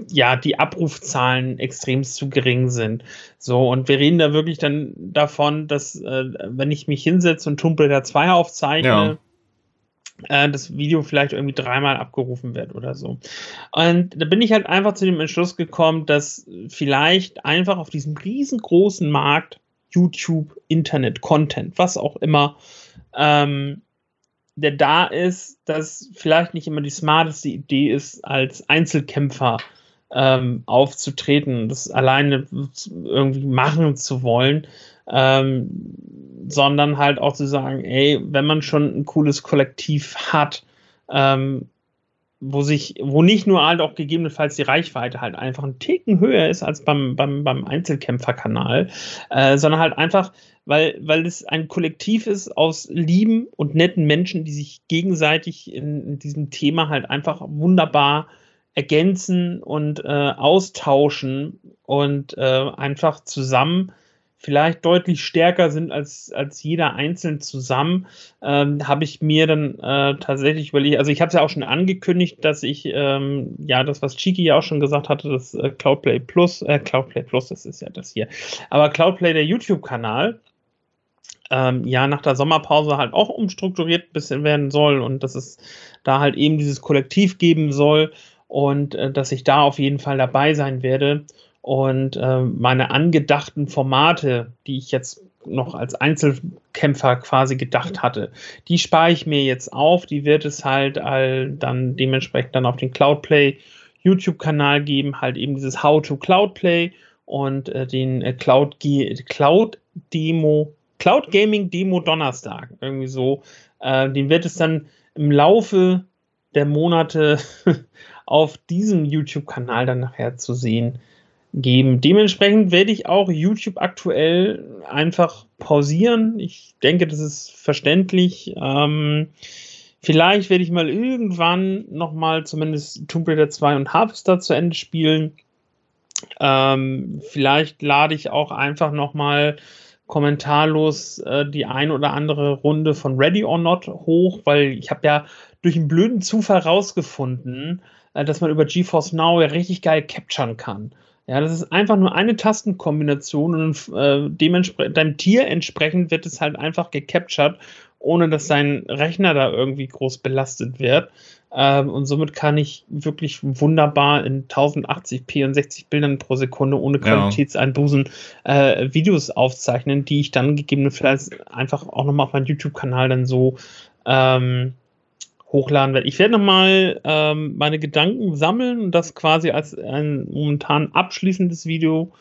ja, die Abrufzahlen extrem zu gering sind. So, und wir reden da wirklich dann davon, dass, äh, wenn ich mich hinsetze und Tomb Raider 2 aufzeichne, ja äh, das Video vielleicht irgendwie dreimal abgerufen wird oder so. Und da bin ich halt einfach zu dem Entschluss gekommen, dass vielleicht einfach auf diesem riesengroßen Markt YouTube, Internet, Content, was auch immer, ähm, der da ist, dass vielleicht nicht immer die smarteste Idee ist, als Einzelkämpfer ähm, aufzutreten, das alleine irgendwie machen zu wollen, ähm, sondern halt auch zu sagen, ey, wenn man schon ein cooles Kollektiv hat, ähm, wo sich, wo nicht nur halt auch gegebenenfalls die Reichweite halt einfach ein Ticken höher ist als beim, beim, beim Einzelkämpferkanal, äh, sondern halt einfach, weil, weil es ein Kollektiv ist aus lieben und netten Menschen, die sich gegenseitig in, in diesem Thema halt einfach wunderbar ergänzen und äh, austauschen und äh, einfach zusammen vielleicht deutlich stärker sind als, als jeder einzeln zusammen, ähm, habe ich mir dann äh, tatsächlich überlegt, also ich habe es ja auch schon angekündigt, dass ich, ähm, ja, das, was Chiki ja auch schon gesagt hatte, das äh, Cloudplay Plus, äh, Cloudplay Plus, das ist ja das hier, aber Cloudplay, der YouTube-Kanal, ähm, ja, nach der Sommerpause halt auch umstrukturiert ein bisschen werden soll und dass es da halt eben dieses Kollektiv geben soll und äh, dass ich da auf jeden Fall dabei sein werde. Und äh, meine angedachten Formate, die ich jetzt noch als Einzelkämpfer quasi gedacht hatte, die spare ich mir jetzt auf. Die wird es halt all dann dementsprechend dann auf den Cloudplay YouTube-Kanal geben, halt eben dieses How to Cloudplay und äh, den äh, Cloud, Cloud Demo, Cloud Gaming Demo Donnerstag, irgendwie so. Äh, den wird es dann im Laufe der Monate auf diesem YouTube-Kanal dann nachher zu sehen geben. Dementsprechend werde ich auch YouTube aktuell einfach pausieren. Ich denke, das ist verständlich. Ähm, vielleicht werde ich mal irgendwann nochmal zumindest Tomb Raider 2 und Harvester zu Ende spielen. Ähm, vielleicht lade ich auch einfach nochmal kommentarlos äh, die ein oder andere Runde von Ready or Not hoch, weil ich habe ja durch einen blöden Zufall rausgefunden, äh, dass man über GeForce Now ja richtig geil capturen kann. Ja, das ist einfach nur eine Tastenkombination und äh, dementsprechend deinem Tier entsprechend wird es halt einfach gecaptured, ohne dass dein Rechner da irgendwie groß belastet wird. Ähm, und somit kann ich wirklich wunderbar in 1080p und 60 Bildern pro Sekunde ohne Qualitätseinbußen äh, Videos aufzeichnen, die ich dann gegebenenfalls einfach auch nochmal auf meinem YouTube-Kanal dann so ähm, hochladen werde. Ich werde nochmal ähm, meine Gedanken sammeln und das quasi als ein momentan abschließendes Video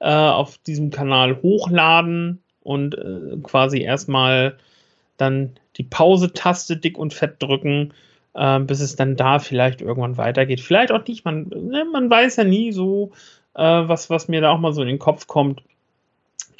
äh, auf diesem Kanal hochladen und äh, quasi erstmal dann die Pause-Taste dick und fett drücken, äh, bis es dann da vielleicht irgendwann weitergeht. Vielleicht auch nicht, man, ne, man weiß ja nie so, äh, was, was mir da auch mal so in den Kopf kommt.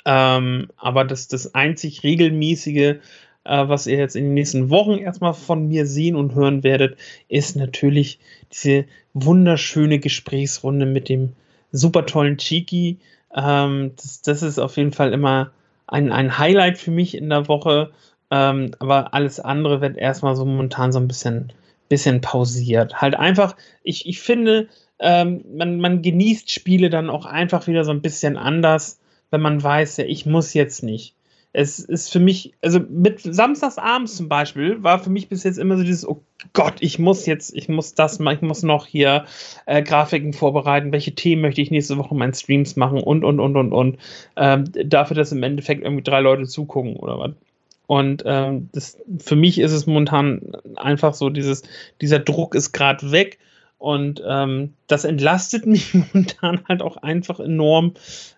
Ähm, aber das, das einzig regelmäßige, äh, was ihr jetzt in den nächsten Wochen erstmal von mir sehen und hören werdet, ist natürlich diese wunderschöne Gesprächsrunde mit dem super tollen Chiki. Ähm, das, das ist auf jeden Fall immer ein, ein Highlight für mich in der Woche. Ähm, aber alles andere wird erstmal so momentan so ein bisschen, bisschen pausiert. Halt einfach, ich, ich finde, ähm, man, man genießt Spiele dann auch einfach wieder so ein bisschen anders, wenn man weiß, ja, ich muss jetzt nicht es ist für mich, also mit Samstagsabends zum Beispiel, war für mich bis jetzt immer so dieses, oh Gott, ich muss jetzt, ich muss das machen, ich muss noch hier äh, Grafiken vorbereiten, welche Themen möchte ich nächste Woche in meinen Streams machen und, und, und, und, und. Ähm, dafür, dass im Endeffekt irgendwie drei Leute zugucken oder was. Und ähm, das, für mich ist es momentan einfach so, dieses, dieser Druck ist gerade weg. Und ähm, das entlastet mich momentan halt auch einfach enorm,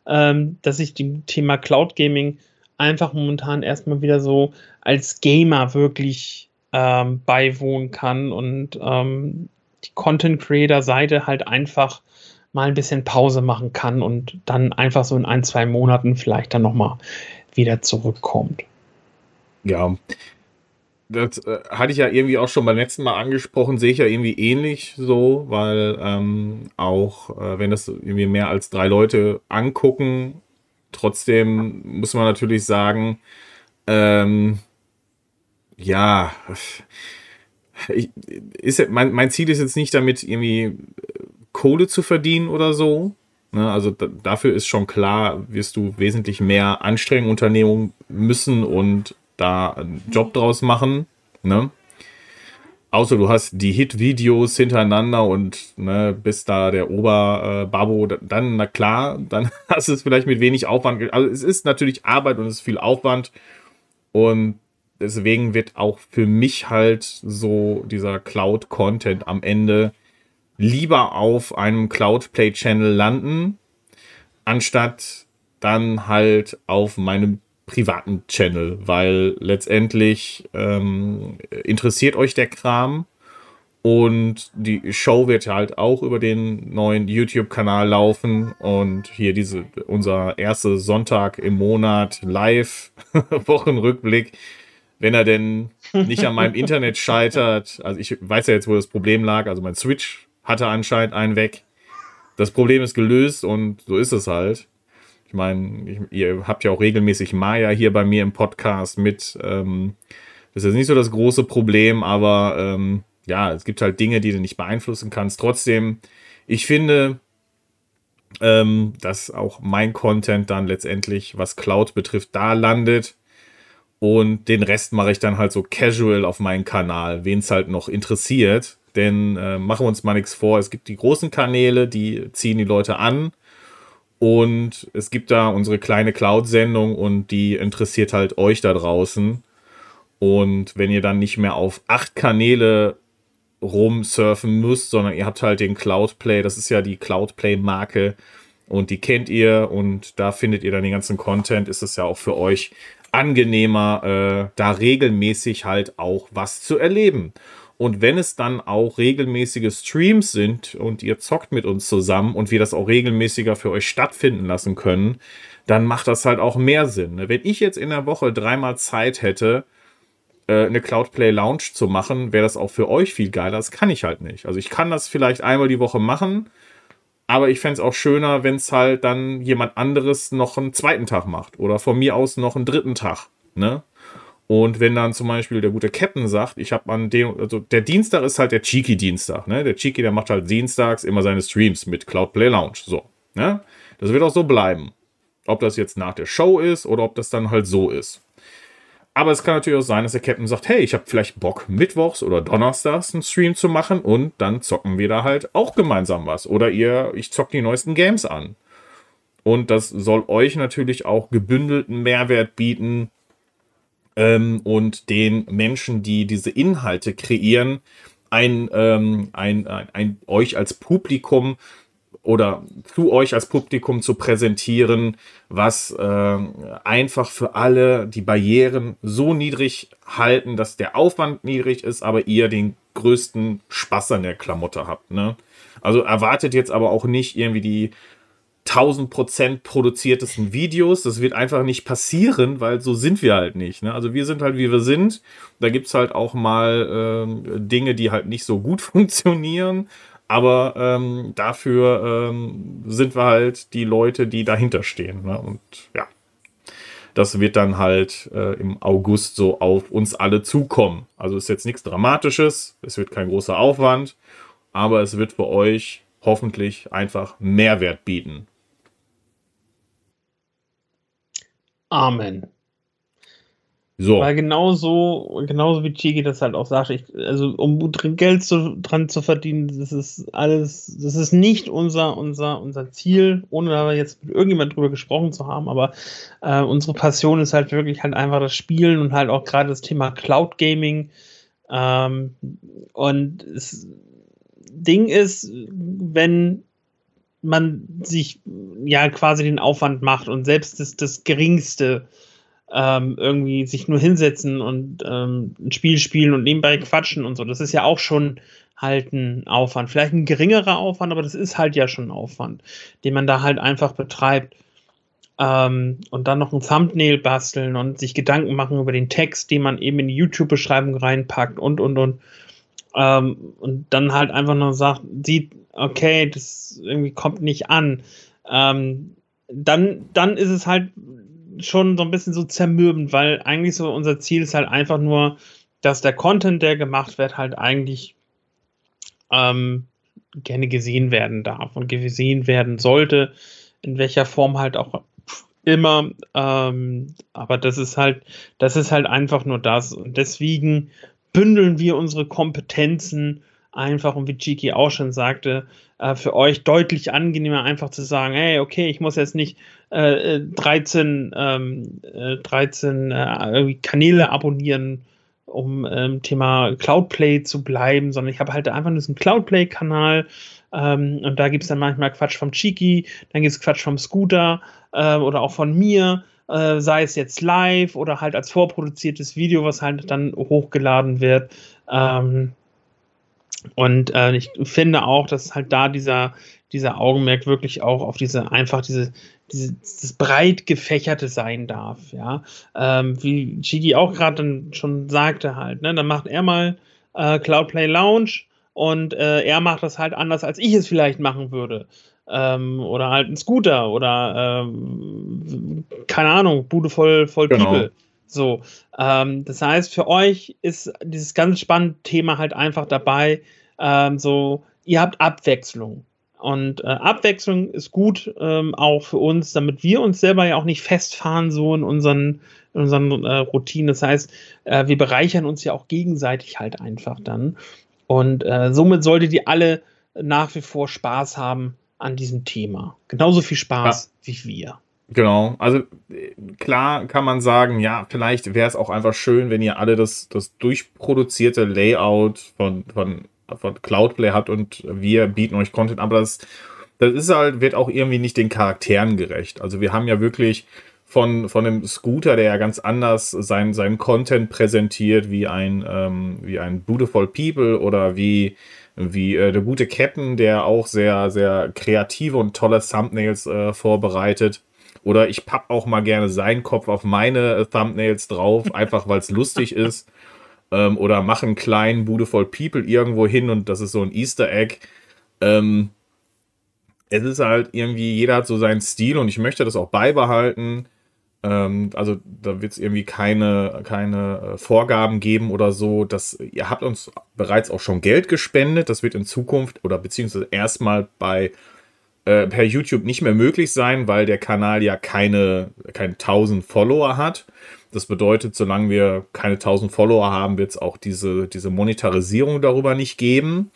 ähm, dass ich dem Thema Cloud Gaming einfach momentan erstmal wieder so als Gamer wirklich ähm, beiwohnen kann und ähm, die Content Creator Seite halt einfach mal ein bisschen Pause machen kann und dann einfach so in ein, zwei Monaten vielleicht dann nochmal wieder zurückkommt. Ja, das äh, hatte ich ja irgendwie auch schon beim letzten Mal angesprochen, sehe ich ja irgendwie ähnlich so, weil ähm, auch äh, wenn das irgendwie mehr als drei Leute angucken, Trotzdem muss man natürlich sagen, ähm, ja, ich, ist, mein, mein Ziel ist jetzt nicht damit, irgendwie äh, Kohle zu verdienen oder so. Ne? Also da, dafür ist schon klar, wirst du wesentlich mehr Anstrengung unternehmen müssen und da einen Job draus machen. Ne? Außer du hast die Hit-Videos hintereinander und ne, bist da der Oberbabo, äh, dann, na klar, dann hast du es vielleicht mit wenig Aufwand. Also es ist natürlich Arbeit und es ist viel Aufwand. Und deswegen wird auch für mich halt so dieser Cloud-Content am Ende lieber auf einem Cloud-Play-Channel landen, anstatt dann halt auf meinem privaten Channel, weil letztendlich ähm, interessiert euch der Kram und die Show wird halt auch über den neuen YouTube-Kanal laufen und hier diese unser erster Sonntag im Monat live Wochenrückblick, wenn er denn nicht an meinem Internet scheitert. Also ich weiß ja jetzt, wo das Problem lag. Also mein Switch hatte anscheinend einen weg. Das Problem ist gelöst und so ist es halt. Ich meine, ihr habt ja auch regelmäßig Maya hier bei mir im Podcast mit. Ähm, das ist jetzt nicht so das große Problem, aber ähm, ja, es gibt halt Dinge, die du nicht beeinflussen kannst. Trotzdem, ich finde, ähm, dass auch mein Content dann letztendlich, was Cloud betrifft, da landet. Und den Rest mache ich dann halt so casual auf meinen Kanal, wen es halt noch interessiert. Denn äh, machen wir uns mal nichts vor, es gibt die großen Kanäle, die ziehen die Leute an. Und es gibt da unsere kleine Cloud-Sendung und die interessiert halt euch da draußen. Und wenn ihr dann nicht mehr auf acht Kanäle rumsurfen müsst, sondern ihr habt halt den Cloudplay, das ist ja die Cloudplay-Marke und die kennt ihr und da findet ihr dann den ganzen Content, ist es ja auch für euch angenehmer, äh, da regelmäßig halt auch was zu erleben. Und wenn es dann auch regelmäßige Streams sind und ihr zockt mit uns zusammen und wir das auch regelmäßiger für euch stattfinden lassen können, dann macht das halt auch mehr Sinn. Ne? Wenn ich jetzt in der Woche dreimal Zeit hätte, äh, eine Cloudplay Lounge zu machen, wäre das auch für euch viel geiler. Das kann ich halt nicht. Also ich kann das vielleicht einmal die Woche machen, aber ich fände es auch schöner, wenn es halt dann jemand anderes noch einen zweiten Tag macht oder von mir aus noch einen dritten Tag. Ne? Und wenn dann zum Beispiel der gute Captain sagt, ich habe an dem, also der Dienstag ist halt der Cheeky-Dienstag, ne? Der Cheeky, der macht halt dienstags immer seine Streams mit Cloud Play Lounge. So, ne? Das wird auch so bleiben. Ob das jetzt nach der Show ist oder ob das dann halt so ist. Aber es kann natürlich auch sein, dass der Captain sagt, hey, ich habe vielleicht Bock, mittwochs oder donnerstags einen Stream zu machen und dann zocken wir da halt auch gemeinsam was. Oder ihr, ich zock die neuesten Games an. Und das soll euch natürlich auch gebündelten Mehrwert bieten, ähm, und den Menschen, die diese Inhalte kreieren, ein, ähm, ein, ein, ein, euch als Publikum oder zu euch als Publikum zu präsentieren, was äh, einfach für alle die Barrieren so niedrig halten, dass der Aufwand niedrig ist, aber ihr den größten Spaß an der Klamotte habt. Ne? Also erwartet jetzt aber auch nicht irgendwie die 1000% produziertesten Videos. Das wird einfach nicht passieren, weil so sind wir halt nicht. Ne? Also wir sind halt, wie wir sind. Da gibt es halt auch mal äh, Dinge, die halt nicht so gut funktionieren. Aber ähm, dafür ähm, sind wir halt die Leute, die dahinter stehen. Ne? Und ja, das wird dann halt äh, im August so auf uns alle zukommen. Also ist jetzt nichts Dramatisches, es wird kein großer Aufwand, aber es wird für euch hoffentlich einfach Mehrwert bieten. Amen. So. Weil genauso, genauso wie Chigi das halt auch sagt, ich, also um Geld zu, dran zu verdienen, das ist alles, das ist nicht unser, unser, unser Ziel, ohne da jetzt mit irgendjemand drüber gesprochen zu haben, aber äh, unsere Passion ist halt wirklich halt einfach das Spielen und halt auch gerade das Thema Cloud Gaming. Ähm, und das Ding ist, wenn man sich ja quasi den Aufwand macht und selbst das, das geringste ähm, irgendwie sich nur hinsetzen und ähm, ein Spiel spielen und nebenbei quatschen und so. Das ist ja auch schon halt ein Aufwand. Vielleicht ein geringerer Aufwand, aber das ist halt ja schon ein Aufwand, den man da halt einfach betreibt. Ähm, und dann noch ein Thumbnail basteln und sich Gedanken machen über den Text, den man eben in die YouTube-Beschreibung reinpackt und und und. Ähm, und dann halt einfach nur sagt, sieht, okay, das irgendwie kommt nicht an. Ähm, dann, dann ist es halt schon so ein bisschen so zermürbend, weil eigentlich so unser Ziel ist halt einfach nur, dass der Content, der gemacht wird, halt eigentlich ähm, gerne gesehen werden darf und gesehen werden sollte, in welcher Form halt auch immer. Ähm, aber das ist halt, das ist halt einfach nur das. Und deswegen bündeln wir unsere Kompetenzen einfach, und wie Chiki auch schon sagte, äh, für euch deutlich angenehmer, einfach zu sagen, hey, okay, ich muss jetzt nicht äh, 13, ähm, 13 äh, äh Kanäle abonnieren, um ähm, Thema Cloudplay zu bleiben, sondern ich habe halt einfach nur diesen Cloudplay-Kanal ähm, und da gibt es dann manchmal Quatsch vom Chiki, dann gibt es Quatsch vom Scooter äh, oder auch von mir. Äh, sei es jetzt live oder halt als vorproduziertes Video, was halt dann hochgeladen wird. Ähm, und äh, ich finde auch, dass halt da dieser, dieser Augenmerk wirklich auch auf diese, einfach diese, diese, dieses breit gefächerte sein darf, ja. Ähm, wie Chigi auch gerade schon sagte halt, ne, dann macht er mal äh, Cloudplay Lounge und äh, er macht das halt anders, als ich es vielleicht machen würde. Ähm, oder halt ein Scooter oder ähm, keine Ahnung, Bude voll, voll genau. People. So, ähm, das heißt, für euch ist dieses ganz spannende Thema halt einfach dabei, ähm, so, ihr habt Abwechslung. Und äh, Abwechslung ist gut ähm, auch für uns, damit wir uns selber ja auch nicht festfahren so in unseren, in unseren äh, Routinen. Das heißt, äh, wir bereichern uns ja auch gegenseitig halt einfach dann. Und äh, somit solltet ihr alle nach wie vor Spaß haben an diesem Thema. Genauso viel Spaß ja. wie wir. Genau, also klar kann man sagen, ja, vielleicht wäre es auch einfach schön, wenn ihr alle das, das durchproduzierte Layout von, von, von Cloudplay habt und wir bieten euch Content, aber das, das ist halt, wird auch irgendwie nicht den Charakteren gerecht. Also wir haben ja wirklich von, von einem Scooter, der ja ganz anders sein, seinen Content präsentiert, wie ein, ähm, wie ein Beautiful People oder wie wie äh, der gute Captain, der auch sehr, sehr kreative und tolle Thumbnails äh, vorbereitet. Oder ich papp auch mal gerne seinen Kopf auf meine äh, Thumbnails drauf, einfach weil es lustig ist. Ähm, oder mache einen kleinen Beautiful People irgendwo hin und das ist so ein Easter Egg. Ähm, es ist halt irgendwie, jeder hat so seinen Stil und ich möchte das auch beibehalten. Ähm, also da wird es irgendwie keine, keine äh, Vorgaben geben oder so. Das, ihr habt uns bereits auch schon Geld gespendet. Das wird in Zukunft oder beziehungsweise erstmal bei äh, per YouTube nicht mehr möglich sein, weil der Kanal ja keine, keine 1000 Follower hat. Das bedeutet, solange wir keine 1000 Follower haben, wird es auch diese, diese Monetarisierung darüber nicht geben.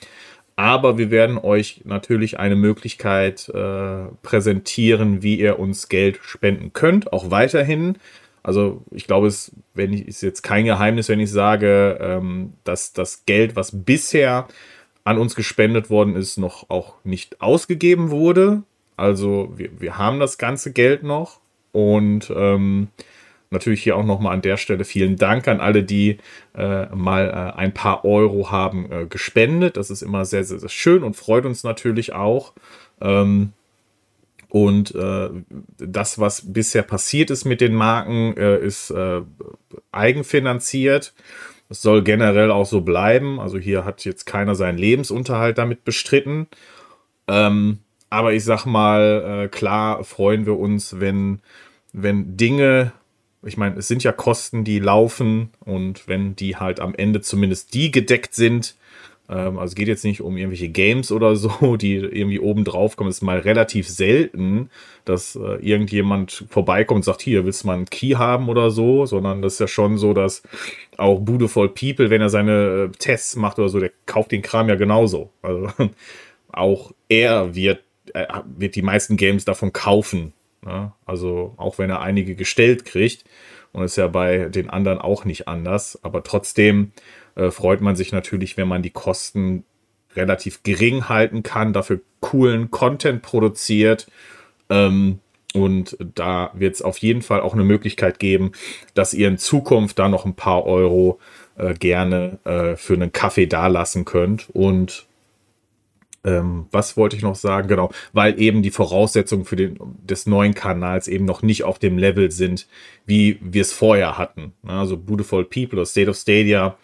Aber wir werden euch natürlich eine Möglichkeit äh, präsentieren, wie ihr uns Geld spenden könnt, auch weiterhin. Also ich glaube, es wenn ich, ist jetzt kein Geheimnis, wenn ich sage, ähm, dass das Geld, was bisher an uns gespendet worden ist, noch auch nicht ausgegeben wurde. Also wir, wir haben das ganze Geld noch und ähm, natürlich hier auch nochmal an der Stelle vielen Dank an alle, die äh, mal äh, ein paar Euro haben äh, gespendet. Das ist immer sehr, sehr, sehr schön und freut uns natürlich auch. Ähm, und äh, das, was bisher passiert ist mit den Marken, äh, ist äh, eigenfinanziert. Es soll generell auch so bleiben. Also hier hat jetzt keiner seinen Lebensunterhalt damit bestritten. Ähm, aber ich sag mal, klar freuen wir uns, wenn, wenn Dinge, ich meine, es sind ja Kosten, die laufen und wenn die halt am Ende zumindest die gedeckt sind, ähm, also es geht jetzt nicht um irgendwelche Games oder so, die irgendwie oben drauf kommen. Ist mal relativ selten, dass äh, irgendjemand vorbeikommt und sagt, hier, willst du mal einen Key haben oder so, sondern das ist ja schon so, dass auch voll People, wenn er seine äh, Tests macht oder so, der kauft den Kram ja genauso. Also auch er wird, äh, wird die meisten Games davon kaufen. Ne? Also auch wenn er einige gestellt kriegt. Und ist ja bei den anderen auch nicht anders. Aber trotzdem äh, freut man sich natürlich, wenn man die Kosten relativ gering halten kann, dafür coolen Content produziert. Ähm, und da wird es auf jeden Fall auch eine Möglichkeit geben, dass ihr in Zukunft da noch ein paar Euro äh, gerne äh, für einen Kaffee dalassen könnt. Und ähm, was wollte ich noch sagen? Genau, weil eben die Voraussetzungen für den des neuen Kanals eben noch nicht auf dem Level sind, wie wir es vorher hatten. Also Beautiful People oder State of Stadia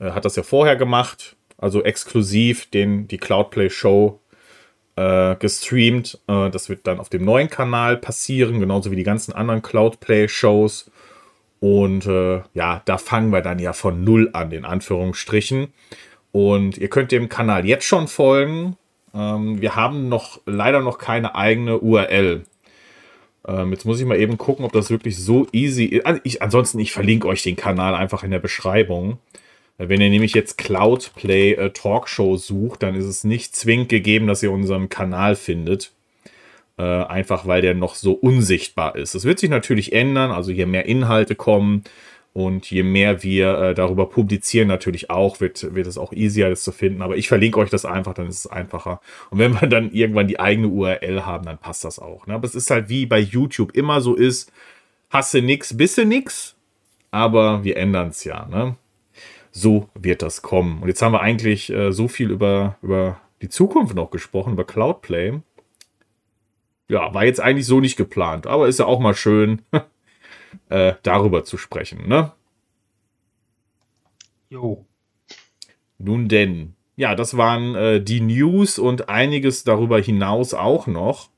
äh, hat das ja vorher gemacht, also exklusiv den, die Cloudplay Show äh, gestreamt. Äh, das wird dann auf dem neuen Kanal passieren, genauso wie die ganzen anderen Cloudplay Shows. Und äh, ja, da fangen wir dann ja von null an, in Anführungsstrichen. Und ihr könnt dem Kanal jetzt schon folgen. Ähm, wir haben noch leider noch keine eigene URL. Ähm, jetzt muss ich mal eben gucken, ob das wirklich so easy ist. Also ich, ansonsten, ich verlinke euch den Kanal einfach in der Beschreibung. Wenn ihr nämlich jetzt Cloudplay äh, Talkshow sucht, dann ist es nicht zwingend gegeben, dass ihr unseren Kanal findet. Äh, einfach weil der noch so unsichtbar ist. Das wird sich natürlich ändern, also je mehr Inhalte kommen und je mehr wir äh, darüber publizieren, natürlich auch, wird, wird es auch easier, das zu finden. Aber ich verlinke euch das einfach, dann ist es einfacher. Und wenn wir dann irgendwann die eigene URL haben, dann passt das auch. Ne? Aber es ist halt wie bei YouTube immer so ist, hasse nix, bisse nix. Aber wir ändern es ja. Ne? so wird das kommen. Und jetzt haben wir eigentlich äh, so viel über, über die Zukunft noch gesprochen, über Cloudplay. Ja, war jetzt eigentlich so nicht geplant, aber ist ja auch mal schön, äh, darüber zu sprechen, ne? Jo. Nun denn, ja, das waren äh, die News und einiges darüber hinaus auch noch.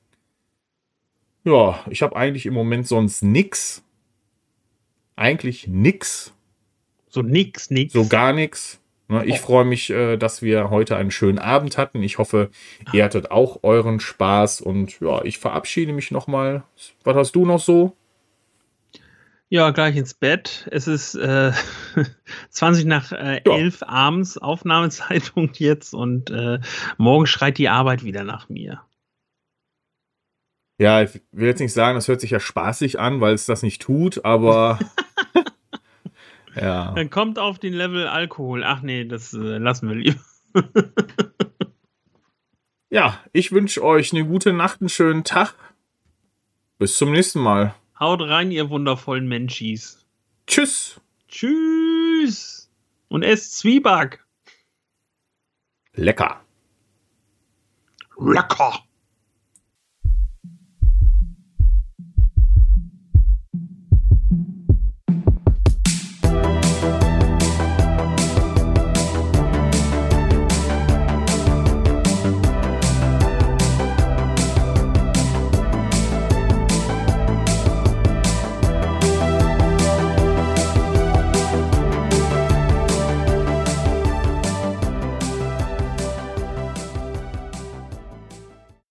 Ja, ich habe eigentlich im Moment sonst nix. Eigentlich nix. So nix, nix. So gar nichts. Ne, ich oh. freue mich, äh, dass wir heute einen schönen Abend hatten. Ich hoffe, ihr hattet auch euren Spaß und ja, ich verabschiede mich nochmal. Was hast du noch so? Ja, gleich ins Bett. Es ist äh, 20 nach äh, ja. 11 abends, Aufnahmezeitpunkt jetzt und äh, morgen schreit die Arbeit wieder nach mir. Ja, ich will jetzt nicht sagen, das hört sich ja spaßig an, weil es das nicht tut, aber Ja. Dann kommt auf den Level Alkohol. Ach nee, das äh, lassen wir lieber. ja, ich wünsche euch eine gute Nacht, einen schönen Tag. Bis zum nächsten Mal. Haut rein, ihr wundervollen Menschis. Tschüss. Tschüss. Und esst Zwieback. Lecker. Lecker.